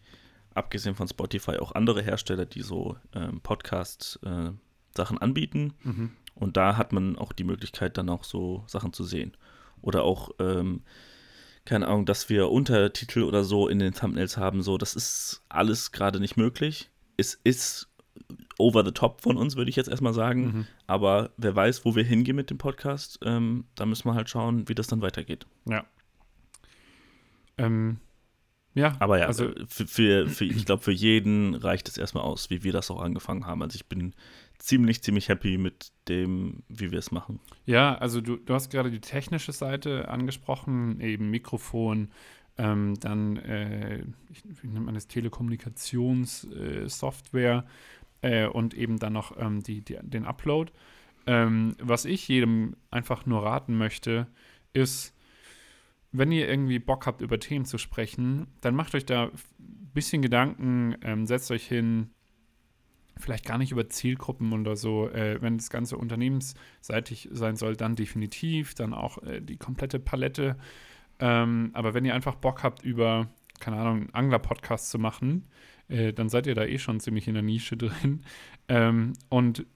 abgesehen von Spotify, auch andere Hersteller, die so ähm, Podcast-Sachen anbieten. Mhm. Und da hat man auch die Möglichkeit, dann auch so Sachen zu sehen. Oder auch, ähm, keine Ahnung, dass wir Untertitel oder so in den Thumbnails haben. So, das ist alles gerade nicht möglich. Es ist over the top von uns, würde ich jetzt erstmal sagen. Mhm. Aber wer weiß, wo wir hingehen mit dem Podcast, ähm, da müssen wir halt schauen, wie das dann weitergeht. Ja. Ähm, ja, Aber ja, also für, für, für, ich glaube, für jeden reicht es erstmal aus, wie wir das auch angefangen haben. Also ich bin ziemlich, ziemlich happy mit dem, wie wir es machen. Ja, also du, du hast gerade die technische Seite angesprochen, eben Mikrofon, ähm, dann, äh, ich, wie nennt man das, Telekommunikationssoftware äh, äh, und eben dann noch ähm, die, die, den Upload. Ähm, was ich jedem einfach nur raten möchte, ist, wenn ihr irgendwie Bock habt, über Themen zu sprechen, dann macht euch da ein bisschen Gedanken, ähm, setzt euch hin, vielleicht gar nicht über Zielgruppen oder so, äh, wenn das Ganze unternehmensseitig sein soll, dann definitiv, dann auch äh, die komplette Palette. Ähm, aber wenn ihr einfach Bock habt, über, keine Ahnung, einen Angler-Podcast zu machen, äh, dann seid ihr da eh schon ziemlich in der Nische drin. Ähm, und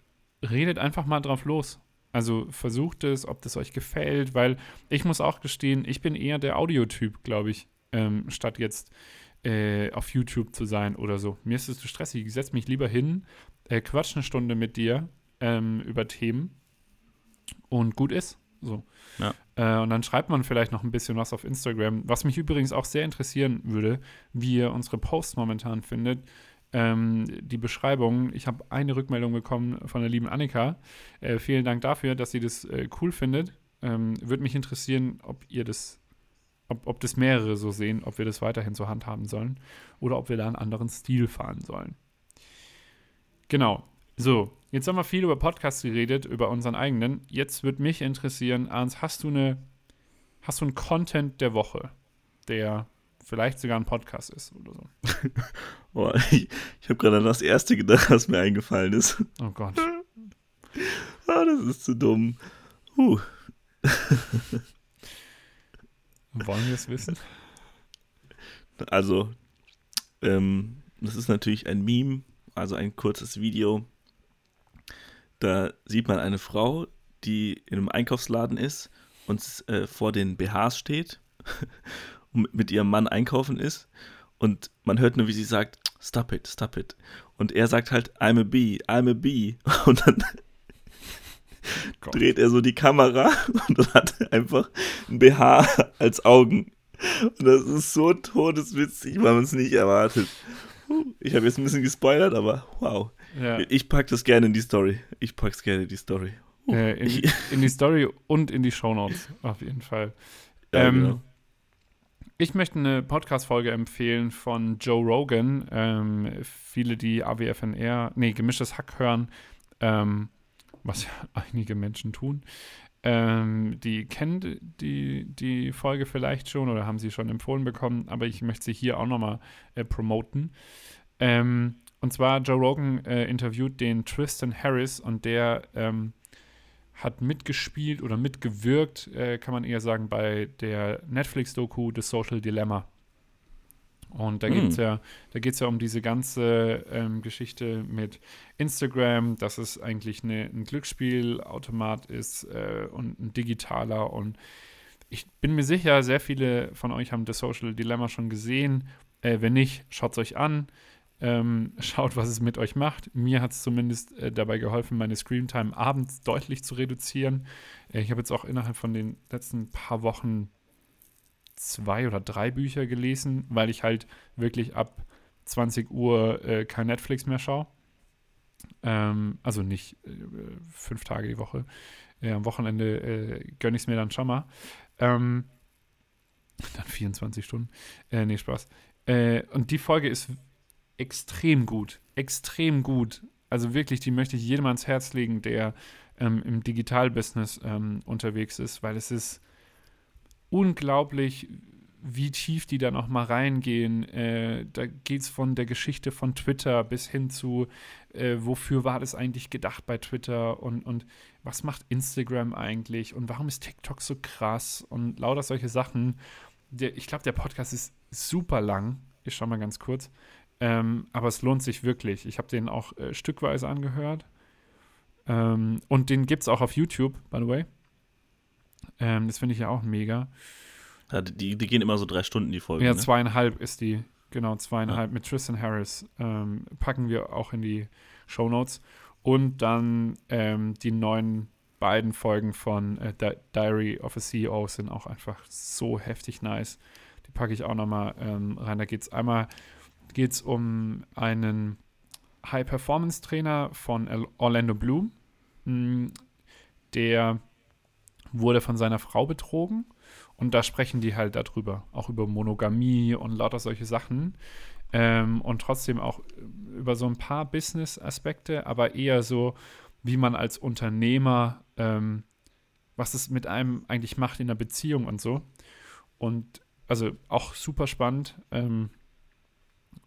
redet einfach mal drauf los. Also versucht es, ob das euch gefällt, weil ich muss auch gestehen, ich bin eher der Audiotyp, glaube ich, ähm, statt jetzt äh, auf YouTube zu sein oder so. Mir ist es zu stressig. Ich setze mich lieber hin, äh, quatsch eine Stunde mit dir ähm, über Themen und gut ist. So. Ja. Äh, und dann schreibt man vielleicht noch ein bisschen was auf Instagram. Was mich übrigens auch sehr interessieren würde, wie ihr unsere Posts momentan findet. Ähm, die Beschreibung. Ich habe eine Rückmeldung bekommen von der lieben Annika. Äh, vielen Dank dafür, dass sie das äh, cool findet. Ähm, Würde mich interessieren, ob ihr das, ob, ob das mehrere so sehen, ob wir das weiterhin so handhaben sollen oder ob wir da einen anderen Stil fahren sollen. Genau. So, jetzt haben wir viel über Podcasts geredet, über unseren eigenen. Jetzt würde mich interessieren, Ernst, hast du eine, hast du einen Content der Woche, der vielleicht sogar ein Podcast ist oder so? Boah, ich ich habe gerade an das erste gedacht, was mir eingefallen ist. Oh Gott. Ah, das ist zu dumm. Huh. Wollen wir es wissen? Also, ähm, das ist natürlich ein Meme, also ein kurzes Video. Da sieht man eine Frau, die in einem Einkaufsladen ist und äh, vor den BHs steht und mit- ihrem Mann einkaufen ist. Und man hört nur, wie sie sagt, stop it, stop it. Und er sagt halt, I'm a bee, I'm a bee. Und dann Gott. dreht er so die Kamera und dann hat er einfach ein BH als Augen. Und das ist so todeswitzig, weil man es nicht erwartet. Ich habe jetzt ein bisschen gespoilert, aber wow. Ja. Ich pack das gerne in die Story. Ich pack's gerne in die Story. Huh. Äh, in, in die Story und in die Shownotes, auf jeden Fall. Ja, ähm, genau. Ich möchte eine Podcast-Folge empfehlen von Joe Rogan. Ähm, viele, die AWFNR, nee, gemischtes Hack hören, ähm, was ja einige Menschen tun, ähm, die kennen die, die Folge vielleicht schon oder haben sie schon empfohlen bekommen, aber ich möchte sie hier auch nochmal äh, promoten. Ähm, und zwar Joe Rogan äh, interviewt den Tristan Harris und der ähm, hat mitgespielt oder mitgewirkt, äh, kann man eher sagen, bei der Netflix-Doku The Social Dilemma. Und da Hm. geht es ja, da geht's ja um diese ganze ähm, Geschichte mit Instagram, dass es eigentlich eine, ein Glücksspielautomat ist äh, und ein digitaler. Und ich bin mir sicher, sehr viele von euch haben The Social Dilemma schon gesehen. Äh, wenn nicht, schaut es euch an. Ähm, schaut, was es mit euch macht. Mir hat es zumindest äh, dabei geholfen, meine Screentime abends deutlich zu reduzieren. Äh, ich habe jetzt auch innerhalb von den letzten paar Wochen zwei oder drei Bücher gelesen, weil ich halt wirklich ab 20 Uhr äh, kein Netflix mehr schaue. Ähm, also nicht äh, fünf Tage die Woche. Äh, am Wochenende äh, gönne ich es mir dann schon mal. Ähm, dann 24 Stunden. Äh, nee, Spaß. Äh, und die Folge ist extrem gut. Extrem gut. Also wirklich, die möchte ich jedem ans Herz legen, der ähm, im Digitalbusiness ähm, unterwegs ist, weil es ist unglaublich, wie tief die da noch mal reingehen. Äh, da geht es von der Geschichte von Twitter bis hin zu, äh, wofür war das eigentlich gedacht bei Twitter und, und was macht Instagram eigentlich und warum ist TikTok so krass und lauter solche Sachen. Der, ich glaube, der Podcast ist super lang. Ich schaue mal ganz kurz. Ähm, aber es lohnt sich wirklich. Ich habe den auch äh, stückweise angehört. Ähm, und den gibt es auch auf YouTube, by the way. Ähm, das finde ich ja auch mega. Ja, die, die gehen immer so drei Stunden, die Folge. Ja, ne? zweieinhalb ist die. Genau, zweieinhalb ja. mit Tristan Harris. Ähm, packen wir auch in die Show Notes. Und dann ähm, die neuen beiden Folgen von äh, Di Diary of a CEO sind auch einfach so heftig nice. Die packe ich auch nochmal ähm, rein. Da geht es einmal geht's um einen High-Performance-Trainer von Orlando Bloom. Hm, der wurde von seiner Frau betrogen und da sprechen die halt darüber, auch über Monogamie und lauter solche Sachen. Ähm, und trotzdem auch über so ein paar Business-Aspekte, aber eher so, wie man als Unternehmer, ähm, was es mit einem eigentlich macht in der Beziehung und so. Und also auch super spannend. Ähm,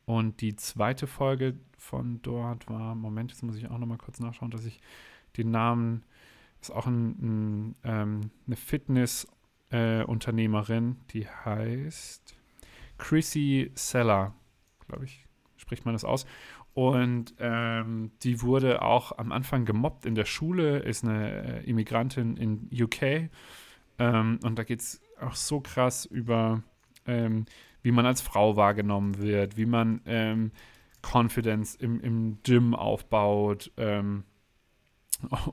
und die zweite Folge von dort war, Moment, jetzt muss ich auch noch mal kurz nachschauen, dass ich den Namen, ist auch ein, ein, ähm, eine Fitness-Unternehmerin, äh, die heißt Chrissy Seller, glaube ich, spricht man das aus. Und ähm, die wurde auch am Anfang gemobbt in der Schule, ist eine äh, Immigrantin in UK. Ähm, und da geht es auch so krass über, ähm, wie man als Frau wahrgenommen wird, wie man ähm, Confidence im, im Gym aufbaut ähm,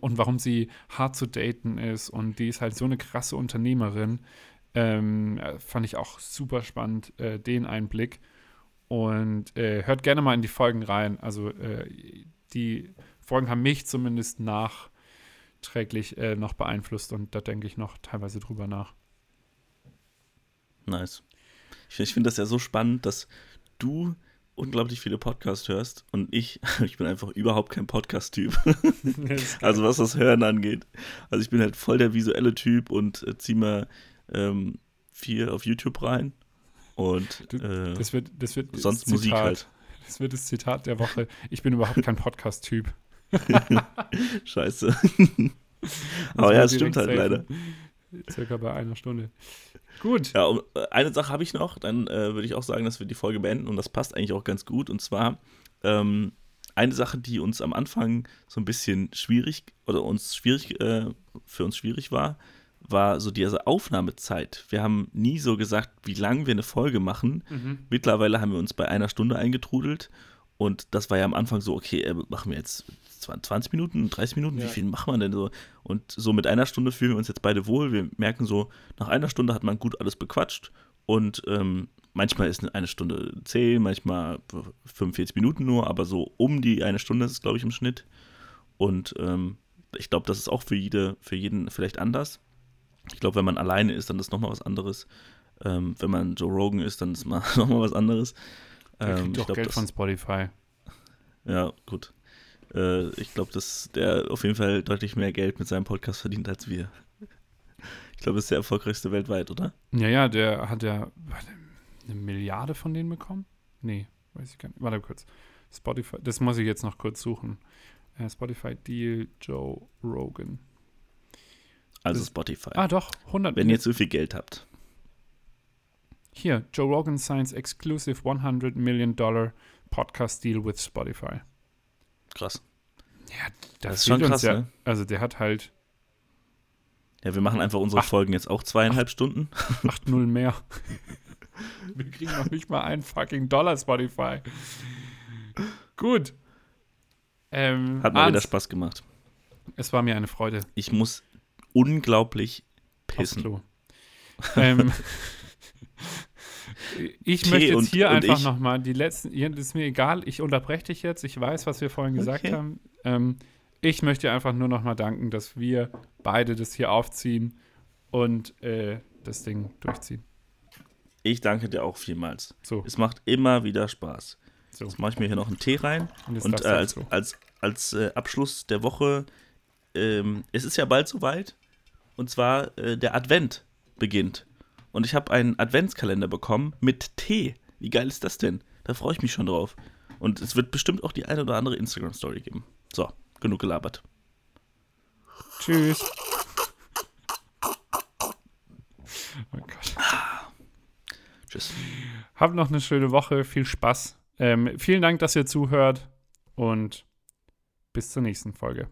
und warum sie hart zu daten ist. Und die ist halt so eine krasse Unternehmerin. Ähm, fand ich auch super spannend, äh, den Einblick. Und äh, hört gerne mal in die Folgen rein. Also äh, die Folgen haben mich zumindest nachträglich äh, noch beeinflusst und da denke ich noch teilweise drüber nach. Nice. Ich, ich finde das ja so spannend, dass du unglaublich viele Podcasts hörst und ich, ich bin einfach überhaupt kein Podcast-Typ. also was das Hören angeht. Also ich bin halt voll der visuelle Typ und äh, ziehe mal ähm, viel auf YouTube rein und äh, das wird, das wird sonst Zitat, Musik halt. Das wird das Zitat der Woche. Ich bin überhaupt kein Podcast-Typ. Scheiße. Aber ja, es stimmt halt leider. Circa bei einer Stunde. Gut. Ja, um, äh, eine Sache habe ich noch, dann äh, würde ich auch sagen, dass wir die Folge beenden und das passt eigentlich auch ganz gut. Und zwar ähm, eine Sache, die uns am Anfang so ein bisschen schwierig oder uns schwierig, äh, für uns schwierig war, war so diese Aufnahmezeit. Wir haben nie so gesagt, wie lang wir eine Folge machen. Mhm. Mittlerweile haben wir uns bei einer Stunde eingetrudelt und das war ja am Anfang so, okay, äh, machen wir jetzt 20 Minuten, 30 Minuten, ja. wie viel machen wir denn so? Und so mit einer Stunde fühlen wir uns jetzt beide wohl. Wir merken so, nach einer Stunde hat man gut alles bequatscht und ähm, manchmal ist eine Stunde 10, manchmal 45 Minuten nur, aber so um die eine Stunde ist es, glaube ich, im Schnitt. Und ähm, ich glaube, das ist auch für, jede, für jeden vielleicht anders. Ich glaube, wenn man alleine ist, dann ist nochmal was anderes. Ähm, wenn man Joe Rogan ist, dann ist nochmal was anderes. Der kriegt ähm, doch glaub, Geld das, von Spotify. Ja, gut. Äh, ich glaube, dass der auf jeden Fall deutlich mehr Geld mit seinem Podcast verdient als wir. Ich glaube, das ist der erfolgreichste weltweit, oder? Ja, ja, der hat ja eine Milliarde von denen bekommen? Nee, weiß ich gar nicht. Warte kurz. Spotify, das muss ich jetzt noch kurz suchen. Uh, Spotify Deal Joe Rogan. Also das, Spotify. Ah, doch, 100 Wenn ihr zu viel Geld habt. Hier, Joe Rogan signs exclusive 100 Million Dollar Podcast Deal with Spotify. Krass. Ja, das, das ist schon krass, ja, ne? Also der hat halt. Ja, wir machen einfach unsere acht, Folgen jetzt auch zweieinhalb acht, Stunden. 8-0 mehr. wir kriegen noch nicht mal einen fucking Dollar Spotify. Gut. Ähm, Hat mal wieder Spaß gemacht. Es war mir eine Freude. Ich muss unglaublich pissen. Ähm, ich Tee möchte jetzt und- hier und einfach nochmal die letzten, ist mir egal, ich unterbreche dich jetzt, ich weiß, was wir vorhin gesagt Okay. haben. Ähm, ich möchte einfach nur nochmal danken, dass wir beide das hier aufziehen und äh, das Ding durchziehen. Ich danke dir auch vielmals. So, Es macht immer wieder Spaß. so. Jetzt mache ich mir hier noch einen Tee rein. Und, Und äh, als, Klo. als, als äh, Abschluss der Woche, ähm, es ist ja bald soweit. Und zwar äh, der Advent beginnt. Und ich habe einen Adventskalender bekommen mit Tee. Wie geil ist das denn? Da freue ich mich schon drauf. Und es wird bestimmt auch die eine oder andere Instagram-Story geben. So, genug gelabert. Tschüss. Oh Gott. Tschüss. Habt noch eine schöne Woche, viel Spaß. Ähm, vielen Dank, dass ihr zuhört und bis zur nächsten Folge.